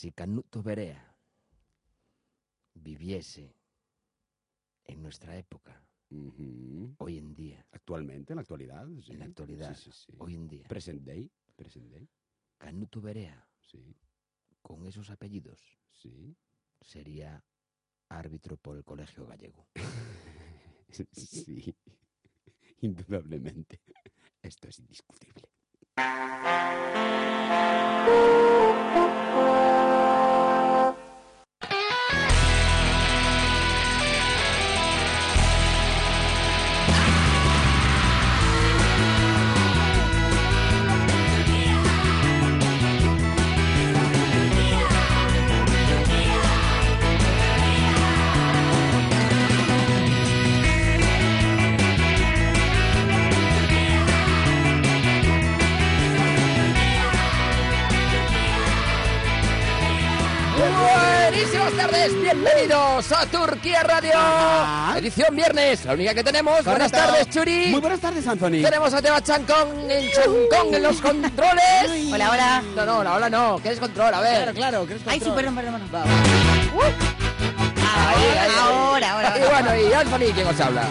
Si Canuto Berea viviese en nuestra época, hoy en día, Actualmente, en la actualidad. sí. en la actualidad, Sí, sí, sí. hoy en día, Present day. Present day. Canuto Berea, con esos apellidos, sería árbitro por el Colegio Gallego. Sí. Indudablemente. Esto es indiscutible. Buenísimas tardes, bienvenidos a Turquía Radio, Ajá. edición viernes, la única que tenemos. Buenas tardes, Churi. Muy buenas tardes, Anthony. Tenemos a Teba Chancón en Chancón en los controles. Hola, hola. No, no, la hola no, que es control, a ver. Claro, claro. ¿quieres Ay, sí, control? perdón, perdón. perdón. Ahí, ahí, ahí. Ahora, ahora, Y bueno, y Anthony, ¿quién os habla?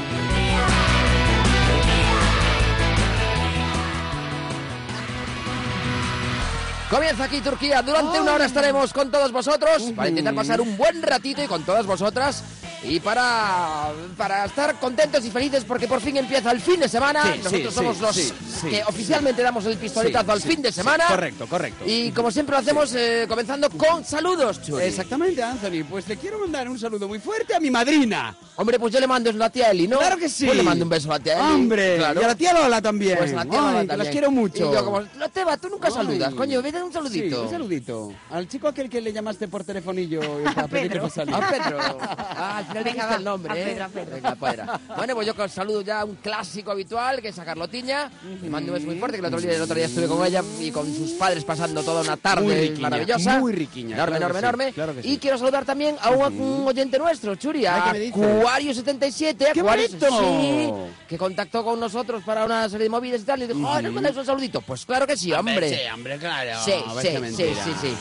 Comienza aquí Turquía. Durante una hora estaremos con todos vosotros para intentar pasar un buen ratito y con todas vosotras. Y para, para estar contentos y felices porque por fin empieza el fin de semana. Sí, Nosotros sí, somos sí, los que oficialmente damos el pistoletazo al fin de semana. correcto, correcto. Y como siempre lo hacemos eh, comenzando con saludos, Churi. Exactamente, Anthony. Pues le quiero mandar un saludo muy fuerte a mi madrina. Hombre, pues yo le mando eso a la tía Eli, ¿no? Claro que sí. Pues le mando un beso a la tía Eli. Hombre, claro. y a la tía Lola también. Pues la tía Lola también. las quiero mucho. Y yo como, "No, Teba, tú nunca Ay. saludas, coño, vete un saludito. Sí, un saludito. Al chico aquel que le llamaste por telefonillo para pedirle Pedro. para salir. A Pedro. Ah, al final dijiste el nombre, A ¿eh? Pedro, a Pedro. Venga. Bueno, pues yo con saludo ya a un clásico habitual, que es a Carlotiña. Le mando un beso muy fuerte, que el otro, día, el otro día estuve con ella y con sus padres pasando toda una tarde Muy riquiña, maravillosa. muy riquiña, Enorme, claro enorme, sí, enorme. claro sí. Y quiero saludar también a un, un oyente nuestro, Churi, a ¿qué me dices? Acuario77. ¡Qué Acuario- bonito! Sí, que contactó con nosotros para una serie de móviles y tal. Y dijo, "Ay, ¿no mandáis un saludito? Pues claro que sí, hombre. Sí, hombre, claro. Sí, sí, sí, sí, sí.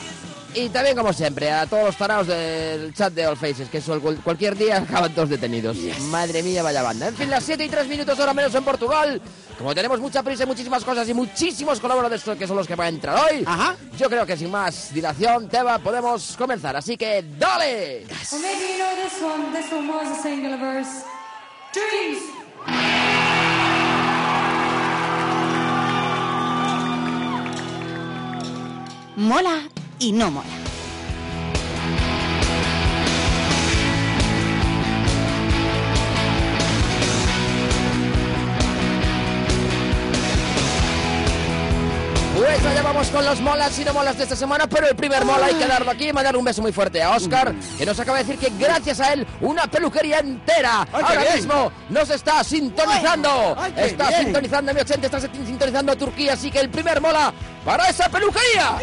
Y también, como siempre, a todos los tarados del chat de All Faces, que eso, cual- cualquier día acaban todos detenidos. Madre mía, vaya banda. En fin, las 7 y 3 minutos, hora menos en Portugal. Como tenemos mucha prisa y muchísimas cosas y muchísimos colaboradores que son los que van a entrar hoy, Ajá. yo creo que sin más dilación, Teba, podemos comenzar. Así que, ¡dale! Well, Mola y no mola. Pues allá vamos con los molas y no molas de esta semana, pero el primer mola hay que darlo aquí y mandar un beso muy fuerte a Oscar, que nos acaba de decir que gracias a él una peluquería entera ¡Ay, qué ahora bien! mismo nos está sintonizando. ¡Ay, qué está bien! sintonizando mi 80, está sintonizando a Turquía, así que el primer mola para esa peluquería.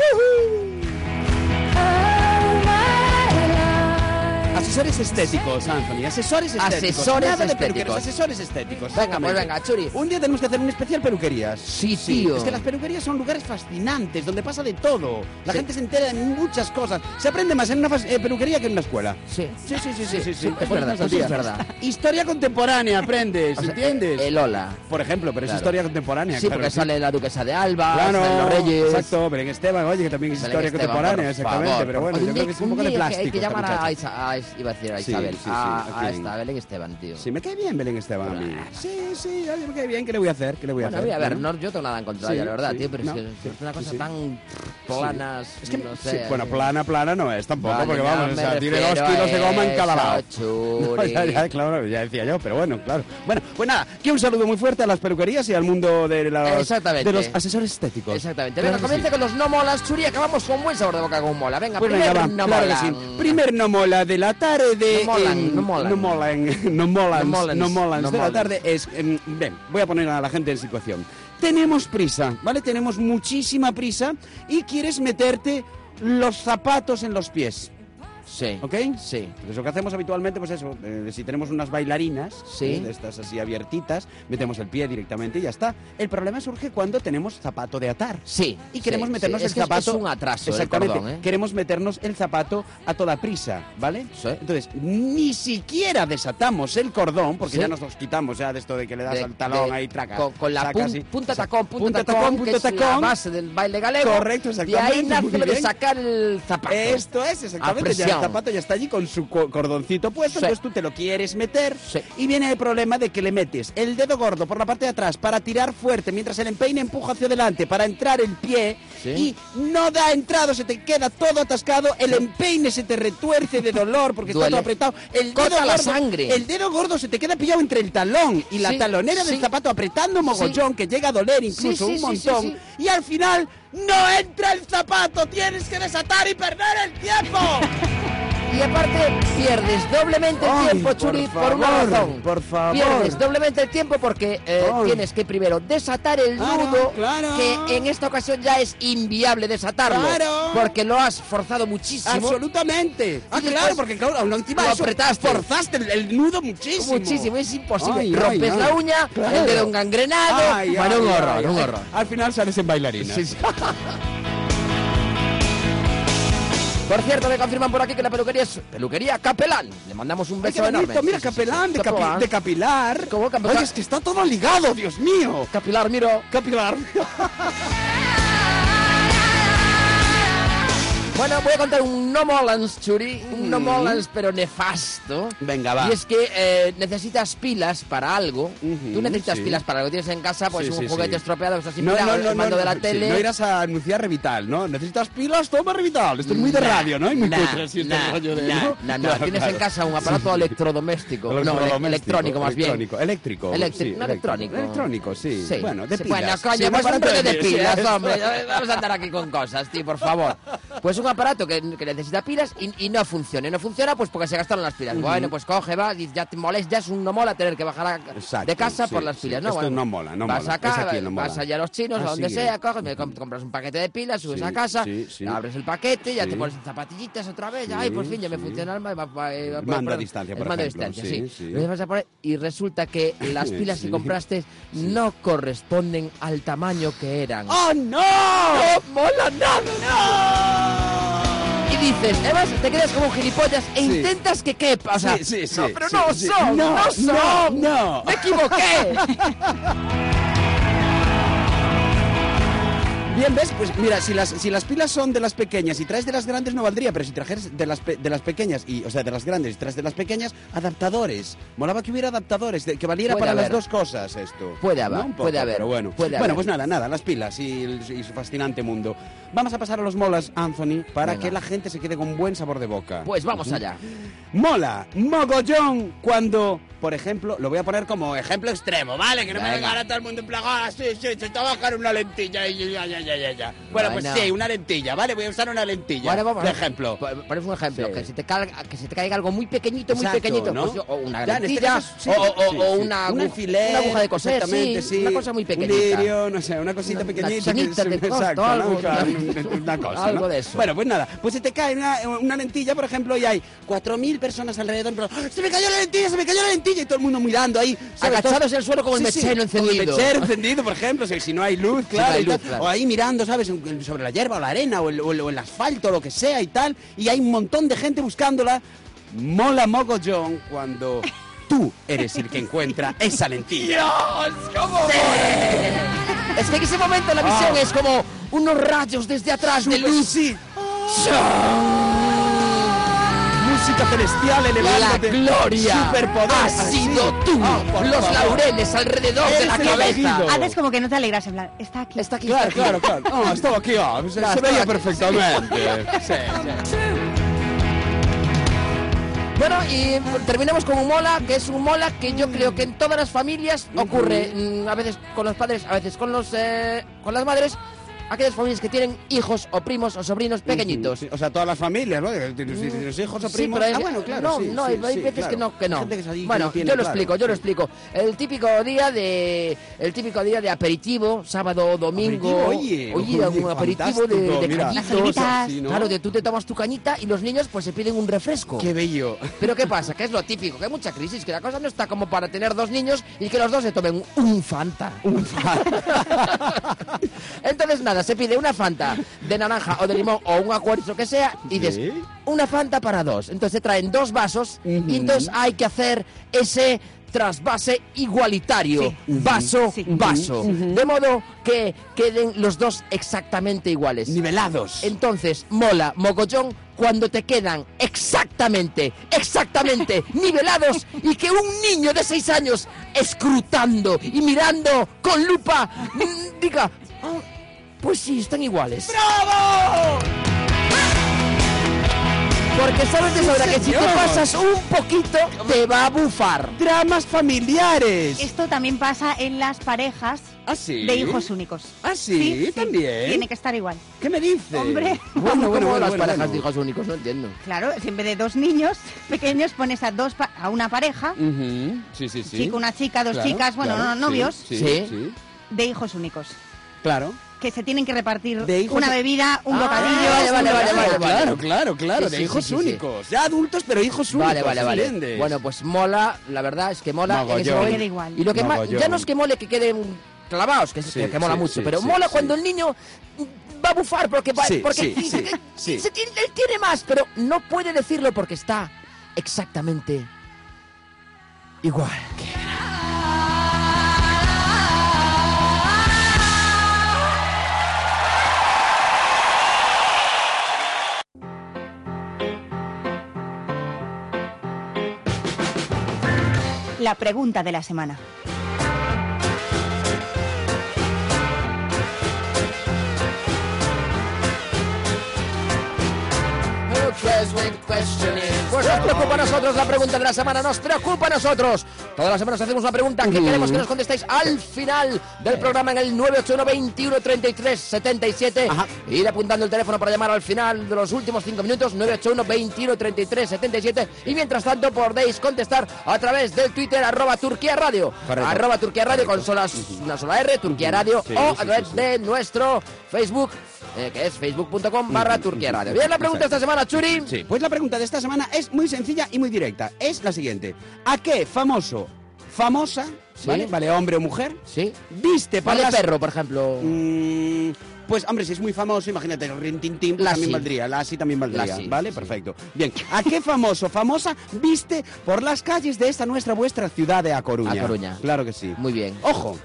Asesores estéticos, Anthony. Asesores estéticos. Asesores Nada de estéticos. asesores estéticos. Venga, pues venga, Churi. Un día tenemos que hacer un especial peluquerías. Sí, tío. Es que las peluquerías son lugares fascinantes, donde pasa de todo. La Sí. gente se entera de muchas cosas. Se aprende más en una fas- eh, peluquería que en una escuela. Sí. Sí, sí, sí, sí, sí, sí. es pones verdad, más al eso día. es verdad. Historia contemporánea aprendes, O sea, ¿entiendes? El hola. Por ejemplo, pero Claro. es historia contemporánea. Sí, claro porque que sale la duquesa de Alba, Claro, salen los reyes. exacto, Belén Esteban, oye, que también es Belén historia Esteban, contemporánea, por exactamente, favor, pero bueno, yo creo que es un poco de día plástico. Hay que esta llamar a, muchacha. Isa- a, iba a decir a Sí, Isabel, sí, sí, a, ¿a a esta, a Belén Esteban, tío. Sí, me cae bien Belén Esteban a mí. Sí, sí, a me cae bien. ¿Qué le voy a hacer? ¿Qué le voy a Bueno, hacer? a ver, Bueno. no, yo tengo nada en contra Sí, de ella, la verdad, sí, tío, pero no, es que sí, es una cosa sí. tan planas, Es que, no sí, sé. bueno, plana, plana no es tampoco, Vale, porque no vamos, o sea, tiene dos a kilos de goma en cada eso, lado. Churi. No, ya, ya, claro, ya decía yo, pero bueno, claro. Bueno, pues nada, que un saludo muy fuerte a las peluquerías y al mundo de los, de los asesores estéticos. Exactamente. Venga, comienza sí. con los no molas, Churi. Acabamos con buen sabor de boca con mola. Venga, Pues primer no sí. Primer no mola de la tarde. No molan, no molan. No molan, no molan, No molans, no molans no de la molans. tarde es... em, ven, voy a poner a la gente en situación. Tenemos prisa, ¿vale? Tenemos muchísima prisa y quieres meterte los zapatos en los pies. Sí. ¿Ok? Sí. Entonces lo que hacemos habitualmente, pues eso, eh, si tenemos unas bailarinas, Sí. eh, de estas así abiertitas, metemos el pie directamente y ya está. El problema surge cuando tenemos zapato de atar. Sí. Y queremos sí, meternos sí. el Es que zapato. Es un atraso, el Exactamente. cordón, ¿eh? Queremos meternos el zapato a toda prisa, ¿vale? Sí. Entonces, ni siquiera desatamos el cordón, porque ya nos los quitamos ya de esto de que le das De- al talón de- ahí, traca. Con, con la pun- y- punta tacón, punta, punta tacón, tacón, que punta es la tacón. base del baile galego. Correcto, Y ahí exactamente, nace de sacar el zapato. Esto es, exactamente. El zapato ya está allí con su co- cordoncito puesto, Sí. entonces tú te lo quieres meter Sí. y viene el problema de que le metes el dedo gordo por la parte de atrás para tirar fuerte mientras el empeine empuja hacia adelante para entrar el pie Sí. y no da entrado, se te queda todo atascado, el empeine se te retuerce de dolor porque está todo apretado, el Corta dedo la gordo, sangre. el dedo gordo se te queda pillado entre el talón y la talonera del zapato apretando mogollón que llega a doler incluso un montón y al final no entra el zapato, tienes que desatar y perder el tiempo. Y aparte, pierdes doblemente el tiempo, Churi, por, una razón. por favor. Pierdes doblemente el tiempo porque eh, tienes que primero desatar el nudo, claro. que en esta ocasión ya es inviable desatarlo. Claro. Porque lo has forzado muchísimo. Absolutamente. Ah, Y claro, porque claro, aún encima lo apretaste. forzaste el, el nudo muchísimo. Muchísimo, es imposible. Ay, Rompes ay, la uña, el dedo engangrenado. Ay, bueno, un horror, un horror. Al final sales en bailarina. Sí, sí. Por cierto, me confirman por aquí que la peluquería es peluquería Capelán. Le mandamos un Ay, qué beso enorme. mira, Sí, sí, sí, capelán, sí. de, capi- de capilar. ¿Cómo capilar? Oye, es que está todo ligado, Dios mío. Capilar, miro. Capilar. Bueno, voy a contar un no molans, Churi. Un no molans, pero nefasto. Venga, va. Y es que eh, necesitas pilas para algo. Ujú, Tú necesitas sí. pilas para algo. Tienes en casa pues Sí, un sí, juguete estropeado, estás sin No, no, no, el mando no, de la tele. no irás a anunciar Revital, ¿no? ¿Necesitas pilas? Toma Revital. Esto es muy de Nah, radio, ¿no? Y muy nah, cutre este nah, rollo de... ¿no? Claro, Tienes claro. en casa un aparato electrodoméstico. no, ele- Electrodoméstico, electrónico más bien. Electrónico, eléctrico. Sí, no electrónico. Electrónico, sí. Bueno, de pilas. Bueno, coño, pues un de pilas, hombre. Vamos a andar aquí con cosas, tío, por favor. Pues un aparato que, que necesita pilas y, y no funciona. Y no funciona pues porque se gastaron las pilas. Bueno, pues coge, va, ya te molesta, ya es un no mola tener que bajar a- Exacto, de casa sí, por las sí. pilas, ¿no? Esto Bueno, no mola, no vas mola. acá, aquí no vas mola. allá a los chinos, a donde es. sea, coges, me comp- compras un paquete de pilas, subes Sí, a casa, abres el paquete, ya te pones zapatillitas otra vez, ay, por fin ya me funciona el va- va- va- El mando a distancia, el mando a distancia, sí, sí. sí. Lo vas a poner y resulta que las pilas que compraste no corresponden al tamaño que eran. ¡Oh, no! ¡No mola nada! Y dices, además te quedas como un gilipollas e Sí. intentas que quepa. O sea, Sí, sí, sí, no, pero no son, No, no, son. no, no. Me equivoqué. Bien, ¿ves? Pues mira, si las, si las pilas son de las pequeñas y traes de las grandes no valdría, pero si trajeras de las, pe- de las pequeñas, y, o sea, de las grandes y traes de las pequeñas, adaptadores. Molaba que hubiera adaptadores, de- que valiera Puede para haber. las dos cosas esto. Puede haber, poco, puede haber, Pero bueno, puede bueno haber. pues nada, nada, las pilas y, y su fascinante mundo. Vamos a pasar a los molas, Anthony, para Venga. que la gente se quede con buen sabor de boca. Pues vamos allá. Mola, mogollón, cuando, por ejemplo, lo voy a poner como ejemplo extremo, ¿vale? Que no me Venga. ahora todo el mundo en plan, ah, sí, sí, se te va a bajar una lentilla y ya, ya, ya, ya, ya. Bueno, pues sí, una lentilla, ¿vale? Voy a usar una lentilla. Bueno, vamos de ejemplo. po- Ponemos un ejemplo, Sí. que, se te caiga, que se te caiga algo muy pequeñito, muy pequeñito. ¿no? pues o una este lentilla, caso, sí, o, sí, una, un alfiler, una aguja de coser, exactamente, sí, una cosa muy Un pequeñita. lirio, no sé, una cosita Una- pequeñita. una chinita que de es- costo, exacto, algo, una- una cosa, algo ¿no? de eso. Bueno, pues nada, pues se te cae una, una lentilla, por ejemplo, y hay 4.000 personas alrededor, pero ¡ah! ¡se me cayó la lentilla, se me cayó la lentilla! Y todo el mundo mirando ahí. ¿sabes? Agachados en el suelo como el Sí, sí, mechero Como el encendido. mechero encendido, por ejemplo, si, si no hay luz, claro, no hay luz, claro. O ahí mirando, ¿sabes? Sobre la hierba o la arena o el, o el- o el asfalto o lo que sea y tal. Y hay un montón de gente buscándola. Mola mogollón cuando tú eres el que encuentra esa lentilla. Es que en ese momento la visión Ah. es como unos rayos desde atrás de luz. Sí. Música celestial La elevándote. gloria Superpoder. sido tú. Ah, por Los favor. laureles alrededor de la cabeza. Haces como que no te alegras, en plan, está aquí. Está aquí. Claro, claro, claro. No, estaba aquí, ah, se, No, se veía aquí. perfectamente. Sí, sí. Bueno, y terminamos con un mola, que es un mola que yo creo que en todas las familias ocurre, mm, a veces con los padres, a veces con los eh, con las madres, aquellas familias que tienen hijos o primos o sobrinos pequeñitos. Sí, o sea, todas las familias, ¿no? Tienes, tienes hijos o Sí, primos. pero hay- ah, bueno, claro. no, sí, no, sí, hay, sí, veces claro. que no, que no. Que que bueno, no yo lo claro, explico, yo lo sí. explico. El típico día de, el típico día de aperitivo, sábado, domingo. Aperitivo, oye, oye, oye, algún aperitivo de, de mira. cañitos. Las olivitas. Sí, ¿no? Claro, de tú te tomas tu cañita y los niños pues se piden un refresco. Qué bello. Pero ¿qué pasa? Que es lo típico, que hay mucha crisis, que la cosa no está como para tener dos niños y que los dos se tomen un Fanta. Un Fanta. Entonces nada, se pide una Fanta de naranja o de limón o un acuario que sea y dices Sí. una Fanta para dos. Entonces se traen dos vasos y entonces hay que hacer ese trasvase igualitario, Sí. vaso, Sí. vaso, de modo que queden los dos exactamente iguales. Nivelados. Entonces, mola, mogollón, cuando te quedan exactamente, exactamente nivelados y que un niño de seis años escrutando y mirando con lupa mm, diga, "Ah, pues sí, están iguales. ¡Bravo! Porque sabes de sobra que si te pasas un poquito, te va a bufar. Dramas familiares. Esto también pasa en las parejas ¿Ah, sí? de hijos únicos. ¿Ah, sí? ¿También? Tiene que estar igual. ¿Qué me dices? Hombre. Bueno, bueno, ¿Cómo bueno, las bueno, parejas bueno. de hijos únicos? No entiendo. Claro, si en vez de dos niños pequeños pones a dos pa- a una pareja, Sí, sí, sí. chico, una chica, dos Claro, chicas, bueno, claro, no, novios, Sí, Sí. sí, sí. de hijos únicos. Claro. Que se tienen que repartir De hijos una bebida, un Ah, bocadillo. vale, vale, vale, cosa. vale, vale. Claro, claro, claro, Sí, de sí, hijos sí, sí, únicos. Ya adultos, pero hijos únicos. Vale, vale, vale. ¿entiendes? Bueno, pues mola, la verdad es que mola. Y lo que más, ya no es que mole que queden clavados, que, que, que mola sí, mucho, sí, pero sí, mola sí. cuando el niño va a bufar porque va, Sí, porque sí, sí, que- sí. se tiene, él tiene más, pero no puede decirlo porque está exactamente igual. La pregunta de la semana. Pues nos preocupa a nosotros la pregunta de la semana, nos preocupa a nosotros. Todas las semanas hacemos una pregunta que queremos que nos contestéis al final del programa en el 981 21 33 77. Ajá. Ir apuntando el teléfono para llamar al final de los últimos 5 minutos, 981 21 33 77. Y mientras tanto podéis contestar a través del Twitter, arroba Turquía Radio. Correcto. Arroba Turquía Radio con solas, una sola R, Turquía Radio. Sí, o sí, a través sí, sí. de nuestro Facebook, eh, que es facebook.com barra Turquía Radio. Bien, la pregunta esta semana, Churi. Sí, pues la pregunta de esta semana es muy sencilla y muy directa. Es la siguiente. ¿A qué famoso, famosa, Sí. ¿vale? ¿Vale, hombre o mujer? Sí. Viste por Vale, las- perro, por ejemplo. Mm, pues, hombre, si es muy famoso, imagínate, Rin Tin Tin, pues Lassie. también valdría. Lassie también valdría, ¿vale? sí. Perfecto. Bien, ¿a qué famoso, famosa viste por las calles de esta nuestra, vuestra ciudad de A Coruña? A Coruña. Claro que sí. Muy bien. Ojo,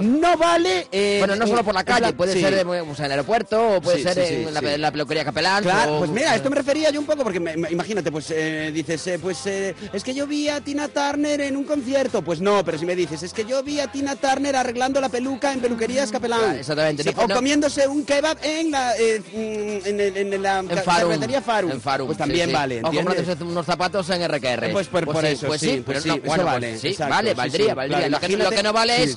no vale... eh, Bueno, no solo por la calle, puede sí. ser eh, pues, en el aeropuerto o puede Sí, ser sí, en, la, sí. en la peluquería capelán. Claro, o- pues mira, esto me refería yo un poco, porque me- imagínate, pues eh, dices, eh, pues eh, es que yo vi a Tina Turner en un concierto. Pues no, pero si me dices, es que yo vi a Tina Turner arreglando la peluca en peluquerías capelán. Ah, exactamente. Sí, No, o no. comiéndose un kebab en la, eh, mm, en, en la En Farum. En Farum, Pues también vale, O comprándose unos zapatos en RQR. Pues por- por eso, pues sí, pero pues no, bueno, pues vale, sí, vale, valdría, valdría. lo, que no vale es,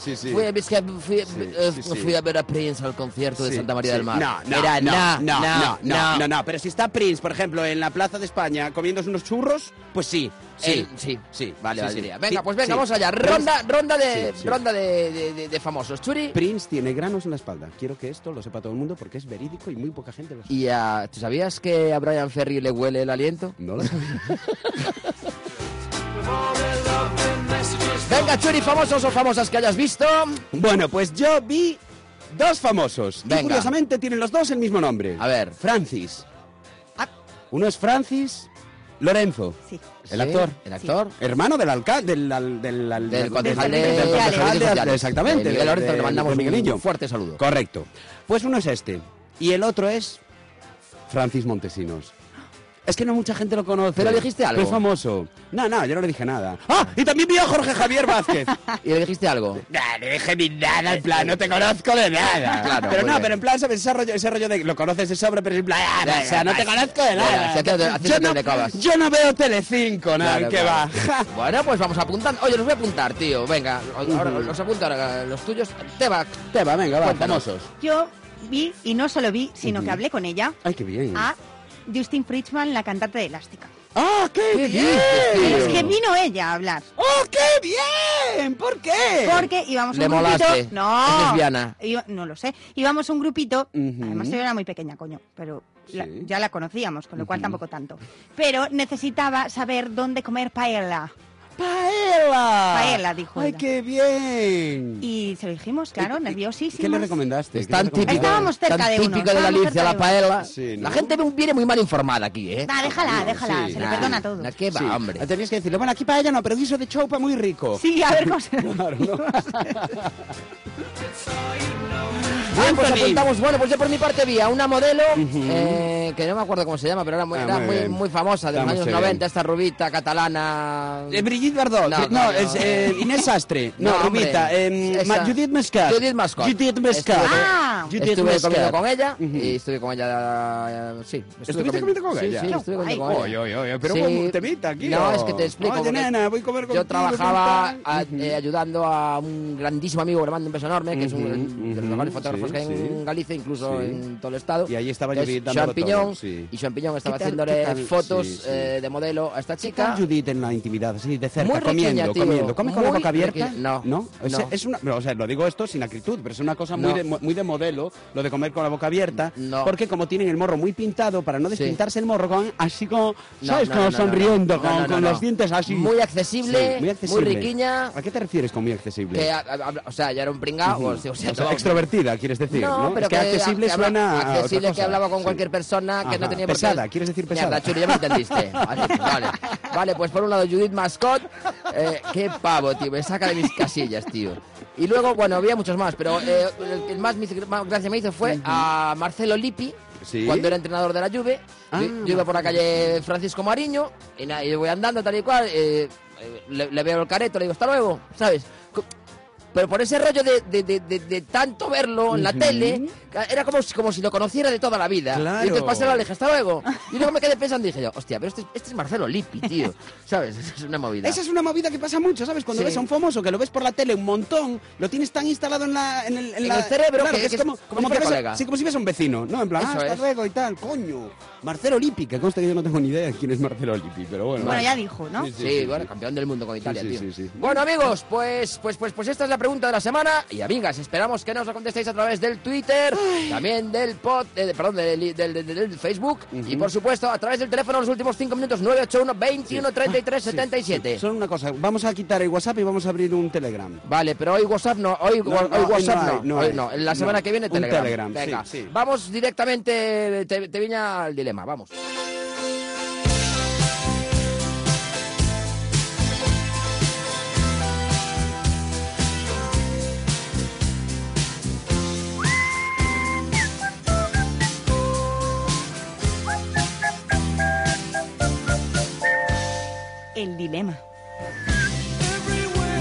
es que fui, eh, sí, sí. fui a ver a Prince al concierto de Santa María del Mar. No, no, Era, no, na, no, na, no, no, no, no, pero si está Prince, por ejemplo, en la Plaza de España comiéndose unos churros, pues sí, sí, sí, sí, Vale, sí. Venga, pues venga, vamos allá. Ronda, ronda de, ronda de, de- de- de famosos. Churi. Prince tiene granos en la espalda. Quiero que esto lo sepa todo el mundo porque es verídico y muy poca gente lo sabe. ¿Y a, tú sabías que a Brian Ferry le huele el aliento? No lo sabía. Venga, Churi, famosos o famosas que hayas visto. bueno, pues yo vi dos famosos. Venga. Y curiosamente tienen los dos el mismo nombre. A ver. Francis. Ah. Uno es Francis Lorenzo. Sí. El Sí, actor. El actor. Hermano del alcalde, del, del, Del del- concejal de, exactamente. Miguel Lorenzo, le mandamos de Miguelillo. un fuerte saludo. Correcto. Pues uno es este. Y el otro es Francis Montesinos. Es que no mucha gente lo conoce. ¿Pero le dijiste algo? Es famoso. No, no, yo no le dije nada. ¡Ah! Y también vi a Jorge Javier Vázquez. ¿Y le dijiste algo? No, no dije ni nada, en plan, no te conozco de nada. Claro, pero no, bien. pero en plan, ¿sabes? Ese rollo, ese rollo de lo conoces de sobre, pero en plan, ah, Ya, o sea, no te conozco de nada. haciéndote- yo, no, de cobas. yo no veo Telecinco, nada, Claro, que claro. va. Bueno, pues vamos apuntando. Oye, los voy a apuntar, tío. Venga, ahora los apunto ahora los tuyos. Te va. Te va, venga, va, Cuéntanos. famosos. Yo vi, y no solo vi, sino que hablé con ella, Ay, qué bien. a Justin Fritzman, la cantante de Elástica. ¡Ah, qué, ¿Qué bien! Es que vino ella a hablar. ¡Oh, qué bien! ¿Por qué? Porque íbamos Le un grupito. molaste. No. Es lesbiana. Iba- no lo sé. Íbamos un grupito. Además, yo era muy pequeña, coño. Pero la- ya la conocíamos, con lo cual tampoco tanto. Pero necesitaba saber dónde comer paella. ¡Paella! Paella, dijo ¡Ay, ella. qué bien! Y se lo dijimos, claro, nerviosísimos. ¿Qué le recomendaste? Es ¿Qué tan le típico. recomendaste? Estábamos cerca tan de uno, típico de la estábamos Alicia, la cerca de uno. paella. Sí, ¿no? La gente viene muy mal informada aquí, ¿eh? Ah, déjala, déjala, sí. se le Nah, perdona todo. nah, ¿Qué va, Sí. hombre? Tenías que decirle, bueno, aquí paella no, pero guiso de choupa muy rico. Sí, a ver cómo se... Claro, ¿no? Bien, pues Anthony. apuntamos. Bueno, pues yo por mi parte vi a una modelo, eh, que no me acuerdo cómo se llama, pero era muy, Ah, era muy famosa, de los años muy 90, bien. esta rubita catalana. Eh, Brigitte Bardot, No, no, no, coño. es eh, Inés Sastre, no, Rubita, eh, esa. Ma- Judith Mascot. Judith Mascot. Judith Mascot. Estuve- Ah. Judith estuve comiendo con ella y estuve con ella, sí. estuve ¿Estuviste comiendo con sí, ella? Sí, Qué estuve comiendo con ella. Oye, oye, oye, pero Sí. ¿cómo te invita aquí? No, o? es que te explico. Oye, porque nena, voy a comer Yo trabajaba eh, ayudando a un grandísimo amigo que le mando un beso enorme, que es un de los mejores fotógrafos sí, que hay en sí. Galicia, incluso Sí. en todo el estado. Y ahí estaba Judith dándolo Champiñón, todo, sí. y Champiñón estaba ¿Qué tal- haciéndole fotos Sí, sí. eh, de modelo a esta ¿Qué chica. tal Judith en la intimidad, así de cerca, Muy comiendo, comiendo? ¿Come con la boca abierta? No, ¿No? Es, no. es una, o sea, lo digo esto sin acritud, pero es una cosa muy, No. de, muy de modelo, lo de comer con la boca abierta, No. porque como tienen el morro muy pintado, para no Sí. despintarse el morro, con, así como, ¿sabes? como sonriendo, con, los dientes así. Muy accesible, muy accesible. muy riquiña. ¿A qué te refieres con muy accesible? Que, a- a- o sea, ya era un pringao. Ujú. o sea, o sea, O sea, todo- extrovertida, quieres decir, ¿no? pero es que, accesible que suena a accesible que hablaba con Sí. cualquier persona que no tenía por qué- Pesada, ¿quieres decir pesada? Mierda, Churi, ya me entendiste. Vale. Vale, pues por un lado Judith Mascot, eh, qué pavo, tío, me saca de mis casillas, tío. Y luego, bueno, había muchos más, pero eh, el que más, más gracia me hizo fue a Marcelo Lippi, Sí. cuando era entrenador de la Juve. Ah, yo, yo iba por la calle Francisco Mariño y, nada, y voy andando tal y cual, eh, le, le veo el careto, le digo, hasta luego, ¿sabes? Pero por ese rollo de, de- de- de- tanto verlo en la tele, era como si, como si lo conociera de toda la vida. Claro. Y entonces pasé la le dije, hasta luego. Y luego me quedé pensando y dije yo, hostia, pero este, es- este es Marcelo Lippi, tío. ¿Sabes? Es una movida. Esa es una movida que pasa mucho, ¿sabes? Cuando Sí. ves a un famoso que lo ves por la tele un montón, lo tienes tan instalado en, la, en, el, en En la- el cerebro claro, que- es que es como, como si ves sí, como si ves a un vecino, ¿no? En plan, Eso ah, hasta es. luego y tal, coño. Marcelo Lippi, que consta que yo no tengo ni idea de quién es Marcelo Lippi, pero bueno. Bueno, vale. ya dijo, ¿no? Sí, Sí, bueno, campeón del mundo con Italia, sí, tío. sí, sí. Bueno, amigos, pues, pues, pues, pues esta es la pregunta de la semana. Y amigas, esperamos que nos la contestéis a través del Twitter, también del pod, eh, perdón, del, del- del- del Facebook y por supuesto a través del teléfono los últimos 5 minutos 981 21 33 Sí, 77. sí. Solo una cosa, vamos a quitar el WhatsApp y vamos a abrir un Telegram. Vale, pero hoy WhatsApp no, hoy, No, hoy no, WhatsApp no no, hay, no hoy hay. no, en la semana No, que viene un Telegram. Telegram, Venga, sí, sí. vamos directamente, te, te viña al dilema, vamos. El dilema.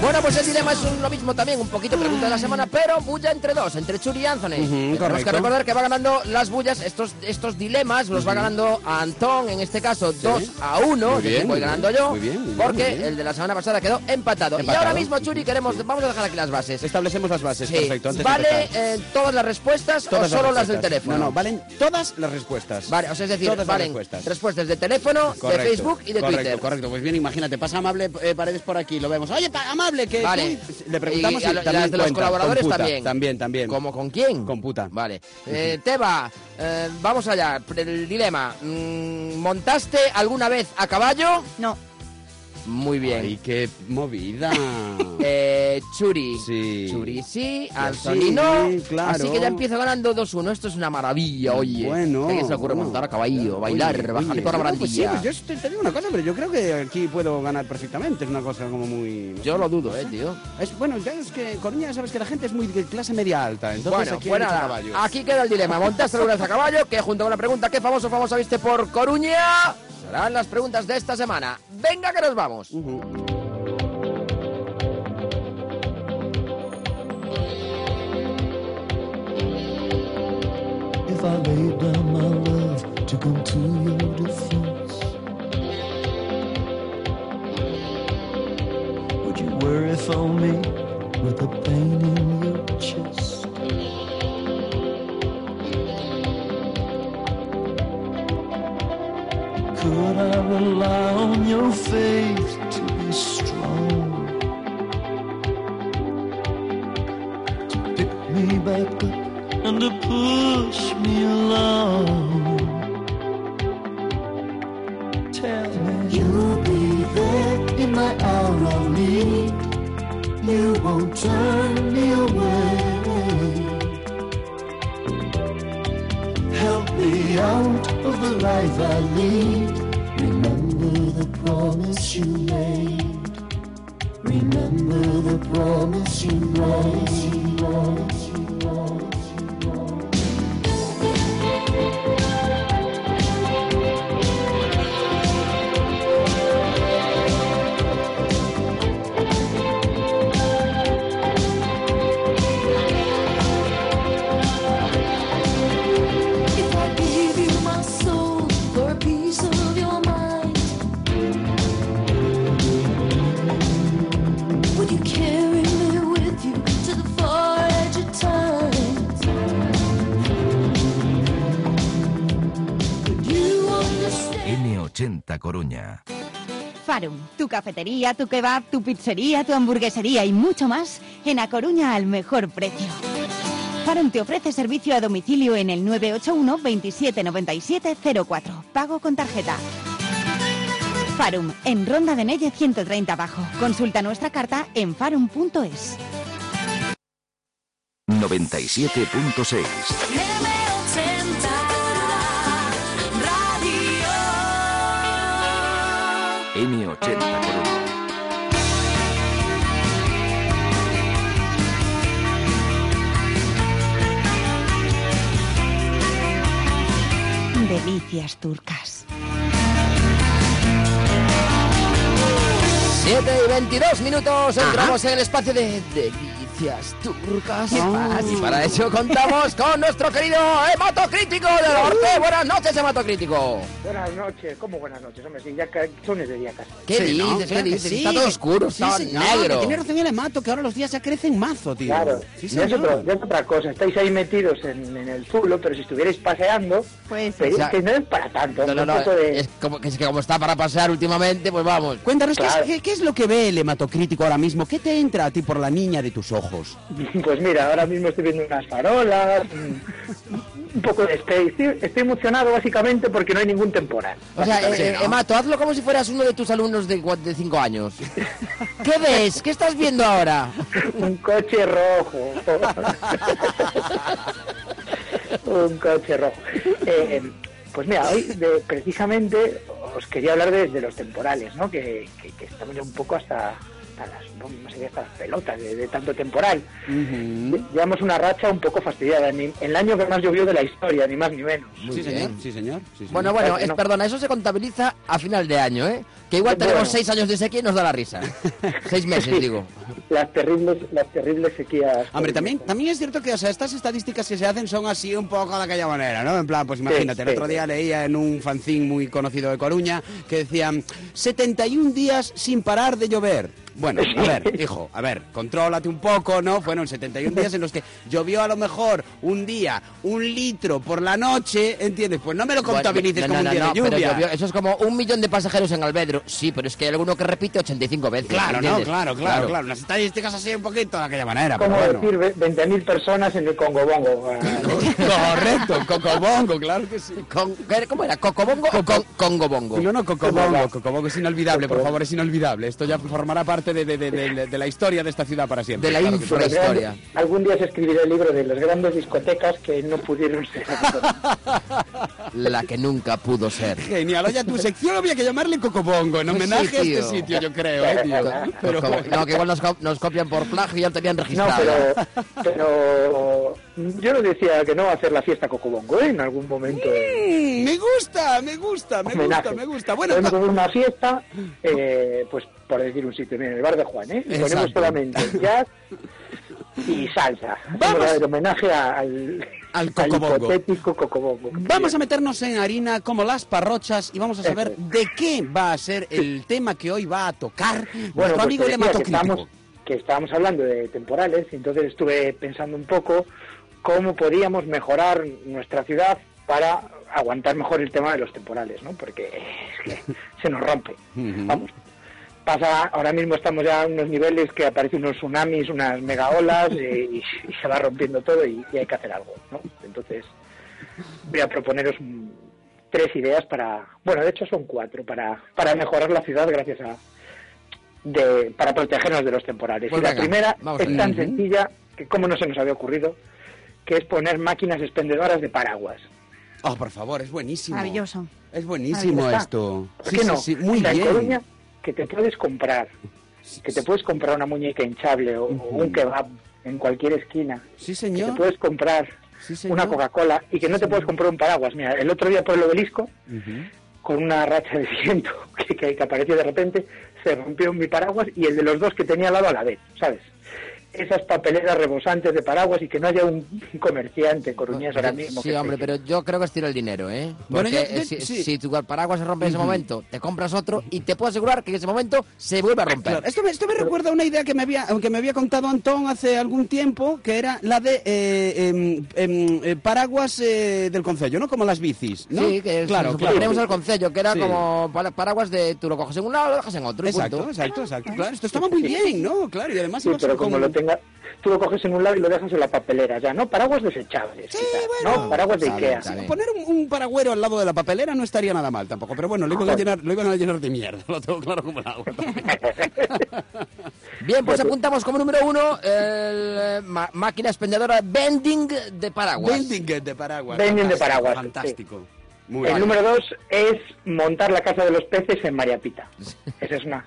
Bueno, pues el dilema es un- lo mismo también, un poquito pregunta de la semana, pero bulla entre dos, entre Churi y Anthony. Tenemos correcto. que recordar que va ganando las bullas, estos, estos dilemas los va ganando Antón, en este caso 2 a 1, Muy bien, voy ganando yo, muy bien, muy bien, porque el de la semana pasada quedó empatado. Y ahora mismo, Churi, queremos, vamos a dejar aquí las bases. Establecemos las bases, Sí. perfecto. Antes ¿Vale eh, todas las respuestas Todas o solo las, del teléfono? No, no, valen todas las respuestas. Vale, o sea, es decir, Todas valen respuestas. respuestas de teléfono, de Facebook y de correcto, Twitter. Correcto, pues bien, imagínate, pasa Amable eh, Paredes por aquí, lo vemos. Oye, pa- Que Vale. tú- le preguntamos y, a- y y también las de los cuenta, colaboradores también. También, también. ¿Cómo con quién? Con puta. Vale. Eh, Teba, eh, vamos allá. El dilema. Mm, ¿Montaste alguna vez a caballo? No. Muy bien. Ay, qué movida. Eh, Churi. Sí. Churi sí, Anthony no. sí, claro. Así que ya empiezo ganando 2-1. Esto es una maravilla, oye. Bueno. ¿A quién se le ocurre bueno. montar a caballo, bailar, Oye, bajar oye. por la pues sí, barandilla? pues yo te, te digo una cosa, pero yo creo que aquí puedo ganar perfectamente. Es una cosa como muy... no Yo sé. lo dudo, eh, tío. Es, bueno, ya es que Coruña sabes que la gente es muy de clase media alta. Entonces Bueno, aquí pues hay mucho nada, caballo. aquí queda el dilema. ¿Montaste alguna vez a caballo? Que junto con la pregunta ¿qué famoso famosa viste por Coruña? Serán las preguntas de esta semana. Venga que nos vamos. I laid down my love to come to your defense, would you worry for me with the pain in your chest? Could I rely on your faith to be strong? To pick me back up and to push me along. Tell me you'll be there in my hour of need. You won't turn me away. Help me out of the life I lead. Remember the promise you made. Remember the promise you made. Promise you made. Cafetería, tu kebab, tu pizzería, tu hamburguesería y mucho más en A Coruña al mejor precio. Farum te ofrece servicio a domicilio en el 981 27 97 04. Pago con tarjeta. Farum, en Ronda de Nelle 130 Bajo. Consulta nuestra carta en farum.es. 97.6. M80 Coruña. Delicias turcas. 7 y 22 minutos, entramos en el espacio de delicias turcas. Y para eso contamos con nuestro querido hematocrítico del norte. Buenas noches, hematocrítico. Buenas noches, ¿cómo buenas noches? Hombre, sí, ya son de día casi. ¿Qué Sí, ¿no? dices? ¿Qué Claro que dices? sí, Está todo oscuro, sí, está señor, negro. tiene razón el emato, que ahora los días ya crecen mazo, tío. Claro, Sí, ya, es otro- es otra cosa. Estáis ahí metidos en, en el zulo, pero si estuvierais paseando, Pues Ya. que no es para tanto. No, no, no, de- es como que, es que como está para pasear últimamente, pues vamos. Cuéntanos, ¿qué, es, qué es lo que ve el hematocrítico ahora mismo? ¿Qué te entra a ti por la niña de tus ojos? Pues mira, ahora mismo estoy viendo unas farolas, un, poco de space. Estoy, estoy emocionado básicamente porque no hay ningún temporal. O sea, eh, ¿no? Emato, hazlo como si fueras uno de tus alumnos de 5 años. ¿Qué ves? ¿Qué estás viendo ahora? un coche rojo. un coche rojo. Eh, pues mira, hoy de- precisamente os quería hablar de, de los temporales, ¿no? Que, que- que estamos ya un poco hasta, hasta las, no, no sé, hasta las pelotas de, de tanto temporal. Lle- Llevamos una racha un poco fastidiada, en, el año que más llovió de la historia, ni más ni menos. Sí, señor, sí, señor. sí, señor. Bueno, bueno, Claro que es, no. perdona, eso se contabiliza a final de año, ¿eh? Que igual Bueno. tenemos seis años de sequía y nos da la risa. seis meses, Sí. digo. Las terribles, las terribles sequías. Hombre, también, también es cierto que o sea, estas estadísticas que se hacen son así un poco de aquella manera, ¿no? En plan, pues imagínate, el sí. otro día leía en un fanzine muy conocido de Coruña que decían 71 días sin parar de llover. Bueno, a ver, hijo, a ver, contrólate un poco, ¿no? Fueron 71 días en los que llovió a lo mejor un día, un litro por la noche, ¿entiendes? Pues no me lo contabilices Bueno, como no, un día no, de no, pero lluvia. llovió- eso es como un millón de pasajeros en Albedro. Sí, pero es que hay alguno que repite 85 veces. Claro, no, claro, claro, claro. Unas estadísticas así un poquito de aquella manera, Como bueno. decir ve- 20.000 personas en el Congo Bongo. Correcto, Cocobongo, claro que sí. Con- ¿qué- ¿Cómo era? ¿Cocobongo o con, Congo Bongo? No, no, Cocobongo, Cocobongo es inolvidable, por favor, es inolvidable. Esto ya formará parte parte de, de- de- de- de la historia de esta ciudad para siempre. De la Claro infrahistoria. Algún día se escribirá el libro de las grandes discotecas que no pudieron ser. La que nunca pudo ser. Genial. Oye, tu sección había que llamarle Cocobongo, en homenaje sí, a este sitio, yo creo, eh, tío. Pero no, que igual nos, co- nos copian por plagio y ya lo tenían No, registrado. pero, pero yo no decía que no va a hacer la fiesta Cocobongo ¿eh? en algún momento. Mm, me gusta, me gusta, me homenaje. gusta, me gusta. Bueno, una fiesta, eh, pues por decir un sitio, mira, en el bar de Juan, ¿eh? Y ponemos solamente jazz y salsa. Vamos. Homenaje al, Al Cocobongo. hipotético Cocobongo. Vamos a meternos en harina como las parrochas y vamos a saber Eso de qué va a ser el tema que hoy va a tocar Bueno, nuestro pues amigo decía que estábamos, que estábamos hablando de temporales, y entonces estuve pensando un poco cómo podíamos mejorar nuestra ciudad para aguantar mejor el tema de los temporales, ¿no? Porque es que se nos rompe. Vamos. Pasa, ahora mismo estamos ya a unos niveles que aparecen unos tsunamis, unas mega olas eh, y, y se va rompiendo todo y, y hay que hacer algo, ¿no? Entonces voy a proponeros tres ideas para, bueno, de hecho son cuatro, para, para mejorar la ciudad gracias a, de, para protegernos de los temporales. Pues y la primera es tan Ujú. sencilla que como no se nos había ocurrido, que es poner máquinas expendedoras de paraguas. Oh, por favor, es buenísimo. Maravilloso. Es buenísimo esto. ¿Por Sí, qué sí, no? sí, muy bien. Coruña, que te puedes comprar, que te puedes comprar una muñeca hinchable o, un kebab en cualquier esquina, Sí, que señor. te puedes comprar Sí, señor. una Coca-Cola y que no te puedes comprar un paraguas. Mira, el otro día por el obelisco, con una racha de viento que, que, que apareció de repente, se rompió mi paraguas y el de los dos que tenía al lado a la vez, ¿sabes? Esas papeleras rebosantes de paraguas y que no haya un comerciante coruñés ahora mismo. Sí, hombre, pero yo creo que es tiro el dinero, ¿eh? Bueno, Porque yo- yo- eh, si, sí. si tu paraguas se rompe en ese momento, te compras otro y te puedo asegurar que en ese momento se vuelve a romper. Claro, esto me, esto me recuerda a una idea que me había que me había contado Antón hace algún tiempo, que era la de eh, em, em, eh, paraguas eh, del concello, ¿no? Como las bicis, ¿no? Sí, que claro, claro, claro. tenemos el concello, que era Sí. como para- paraguas de tú lo coges en un lado, lo dejas en otro. Exacto, punto. exacto, exacto. Claro, esto estaba muy bien, ¿no? Claro, y además Sí, iba a ser pero como con- lo tenga, tú lo coges en un lado y lo dejas en la papelera, ya, ¿no? Paraguas desechables, Sí, quizás, bueno. ¿no? Paraguas de Ikea. Poner un, un paragüero al lado de la papelera no estaría nada mal tampoco, pero bueno, lo iban a llenar, lo iban a llenar de mierda, lo tengo claro como el agua. Bien, pues apuntamos como número uno el, eh, ma- máquina expendedora vending de paraguas. Vending de paraguas. Vending de Fantástico, paraguas, Fantástico. Muy el bien. número dos es montar la casa de los peces en María Pita. Esa es una,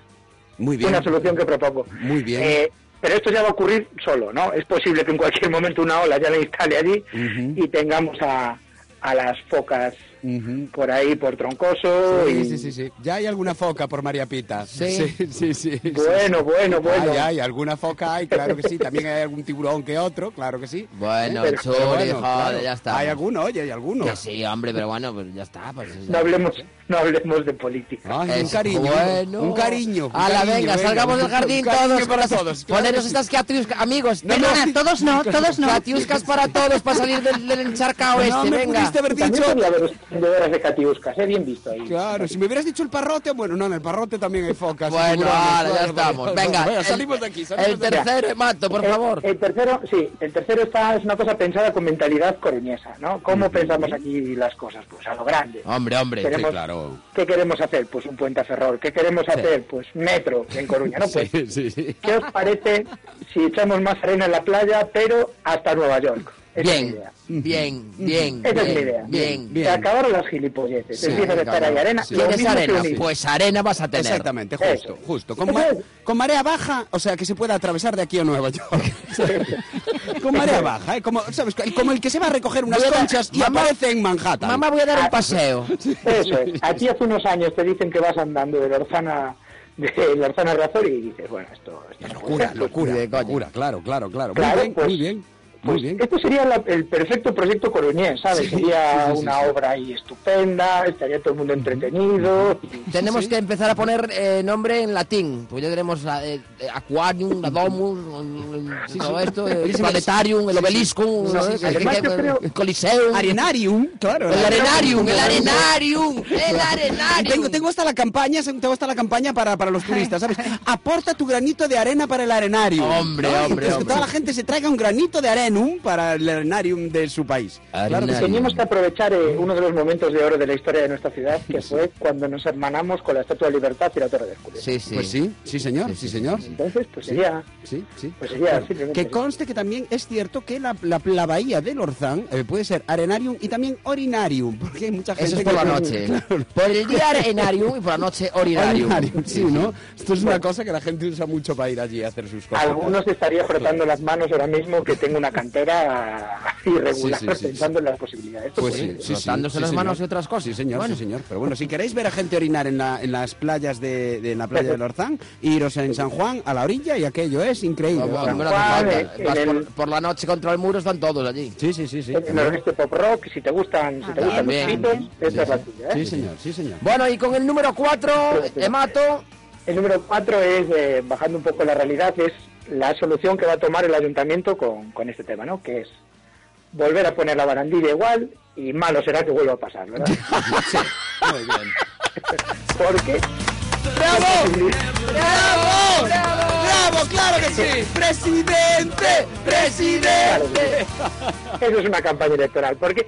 Muy bien. una solución que propongo. Muy bien. Eh, pero esto ya va a ocurrir solo, ¿no? Es posible que en cualquier momento una ola ya la instale allí Ujú. y tengamos a, a las focas Ujú. por ahí, por Troncoso. Sí, y... sí, sí, sí. Ya hay alguna foca por María Pita. Sí. sí, sí. sí, sí. Bueno, bueno, bueno. Hay, hay, alguna foca hay, claro que sí. También hay algún tiburón que otro, claro que sí. Bueno, Pero- chuli, Pero bueno, joder, claro. ya está. Hay alguno, oye, hay alguno. Que sí, hombre, pero bueno, pues ya está. Pues, No hablemos, no hablemos de política. Ay, un cariño. bueno. Un cariño. Ala, cariño, venga, salgamos del jardín todos. para todos. claro Poneros estas catiuscas, amigos. No, todos no, todos no. Catiuscas para todos, para salir del, del encharcao este, No me venga. pudiste haber También dicho. vendedoras de catiuscas, ¿eh? Bien visto ahí. Claro, si me hubieras dicho el parrote, bueno, no, en el parrote también hay focas. Bueno, ahora ya claro, estamos. Venga, salimos de aquí. salimos El de aquí. tercero, Mato, por favor. El, tercero, sí, el tercero está, es una cosa pensada con mentalidad coruñesa, ¿no? ¿Cómo pensamos aquí las cosas? Pues a lo grande. Hombre, hombre. Queremos- ¿Qué queremos hacer? Pues un puente a Ferrol. ¿Qué queremos hacer? Pues metro en Coruña, ¿no? Pues, Sí, sí, sí. ¿qué os parece si echamos más arena en la playa, pero hasta Nueva York? Es Bien, bien, bien, Esa es bien, idea. bien. bien. Se acabaron las gilipolleces. Sí, Empieza a estar ahí arena. Sí. ¿Quieres arena? Pues arena vas a tener. Exactamente, justo, Eso. justo. Con, ma- con marea baja, o sea, que se pueda atravesar de aquí a Nueva York. con marea baja, ¿eh? Como, ¿sabes? Como el que se va a recoger unas a conchas y Mamá- aparece en Manhattan. Mamá, voy a dar Ah, un paseo. Eso es. Aquí hace unos años te dicen que vas andando de Lorzana, de Lorzana Razor y dices, bueno, esto, puede Locura, locura, coña. locura, claro, claro, claro. Claro, muy bien, pues- muy bien, muy Pues bien. Este sería la- el perfecto proyecto coruñés, ¿sabes? Sí, sería sí, sí, una sí. obra ahí estupenda, estaría todo el mundo entretenido. Tenemos que empezar a poner eh, nombre en latín, porque ya tenemos la, eh, eh, Aquarium, la Domus, el- todo esto, me- Planetarium, el Obeliscum, sí, ¿no? sí, El- Coliseum, Arenarium, claro. el Arenarium, el Arenarium, el Arenarium. Tengo, tengo hasta la campaña, tengo hasta la campaña para, para los turistas, ¿sabes? Aporta tu granito de arena para el arenario. Hombre, ¿no? Hombre, entonces que hombre. toda la gente se traiga un granito de arena menú para el arenarium de su país. Claro que sí. Teníamos que aprovechar eh, uno de los momentos de oro de la historia de nuestra ciudad, que fue cuando nos hermanamos con la Estatua de Libertad y la Torre de Hércules. Sí, sí. Pues sí, sí señor, sí, señor. Entonces, pues sería... Sí, sí. Pues sería simplemente Que conste que también es cierto que la, la, la bahía de Lorzán eh, puede ser arenarium y también orinarium, porque hay mucha gente Eso es que- por la noche. Por el día arenarium y por la noche orinarium. Orinarium, sí, ¿no? Esto es una cosa que la gente usa mucho para ir allí a hacer sus cosas. Algunos estaría frotando las manos ahora mismo que tengo una cantera irregular Sí, sí, sí, pensando en las posibilidades. Pues sí, Frotándose sí, las señor. manos y otras cosas. Sí, señor, Bueno. sí, señor. Pero bueno, si queréis ver a gente orinar en, la- en las playas de, de- en la playa de Lorzán, iros en San Juan a la orilla y aquello es increíble. No Juan, el- por, por la noche contra el muro están todos allí. Sí, sí, sí, sí. En el noroeste pop rock, si te gustan, si te gustan los esa es la tuya, ¿eh? Sí, señor, sí, señor. Bueno, y con el número 4, Emato. El número cuatro es, eh, bajando un poco la realidad, es la solución que va a tomar el ayuntamiento con, con este tema, ¿no? Que es volver a poner la barandilla igual y malo será que vuelva a pasar, ¿verdad? Muy bien. Porque ¡Bravo! ¡Bravo! ¡Bravo! ¡Claro que sí! ¡Presidente! ¡Presidente! eso es una campaña electoral. Porque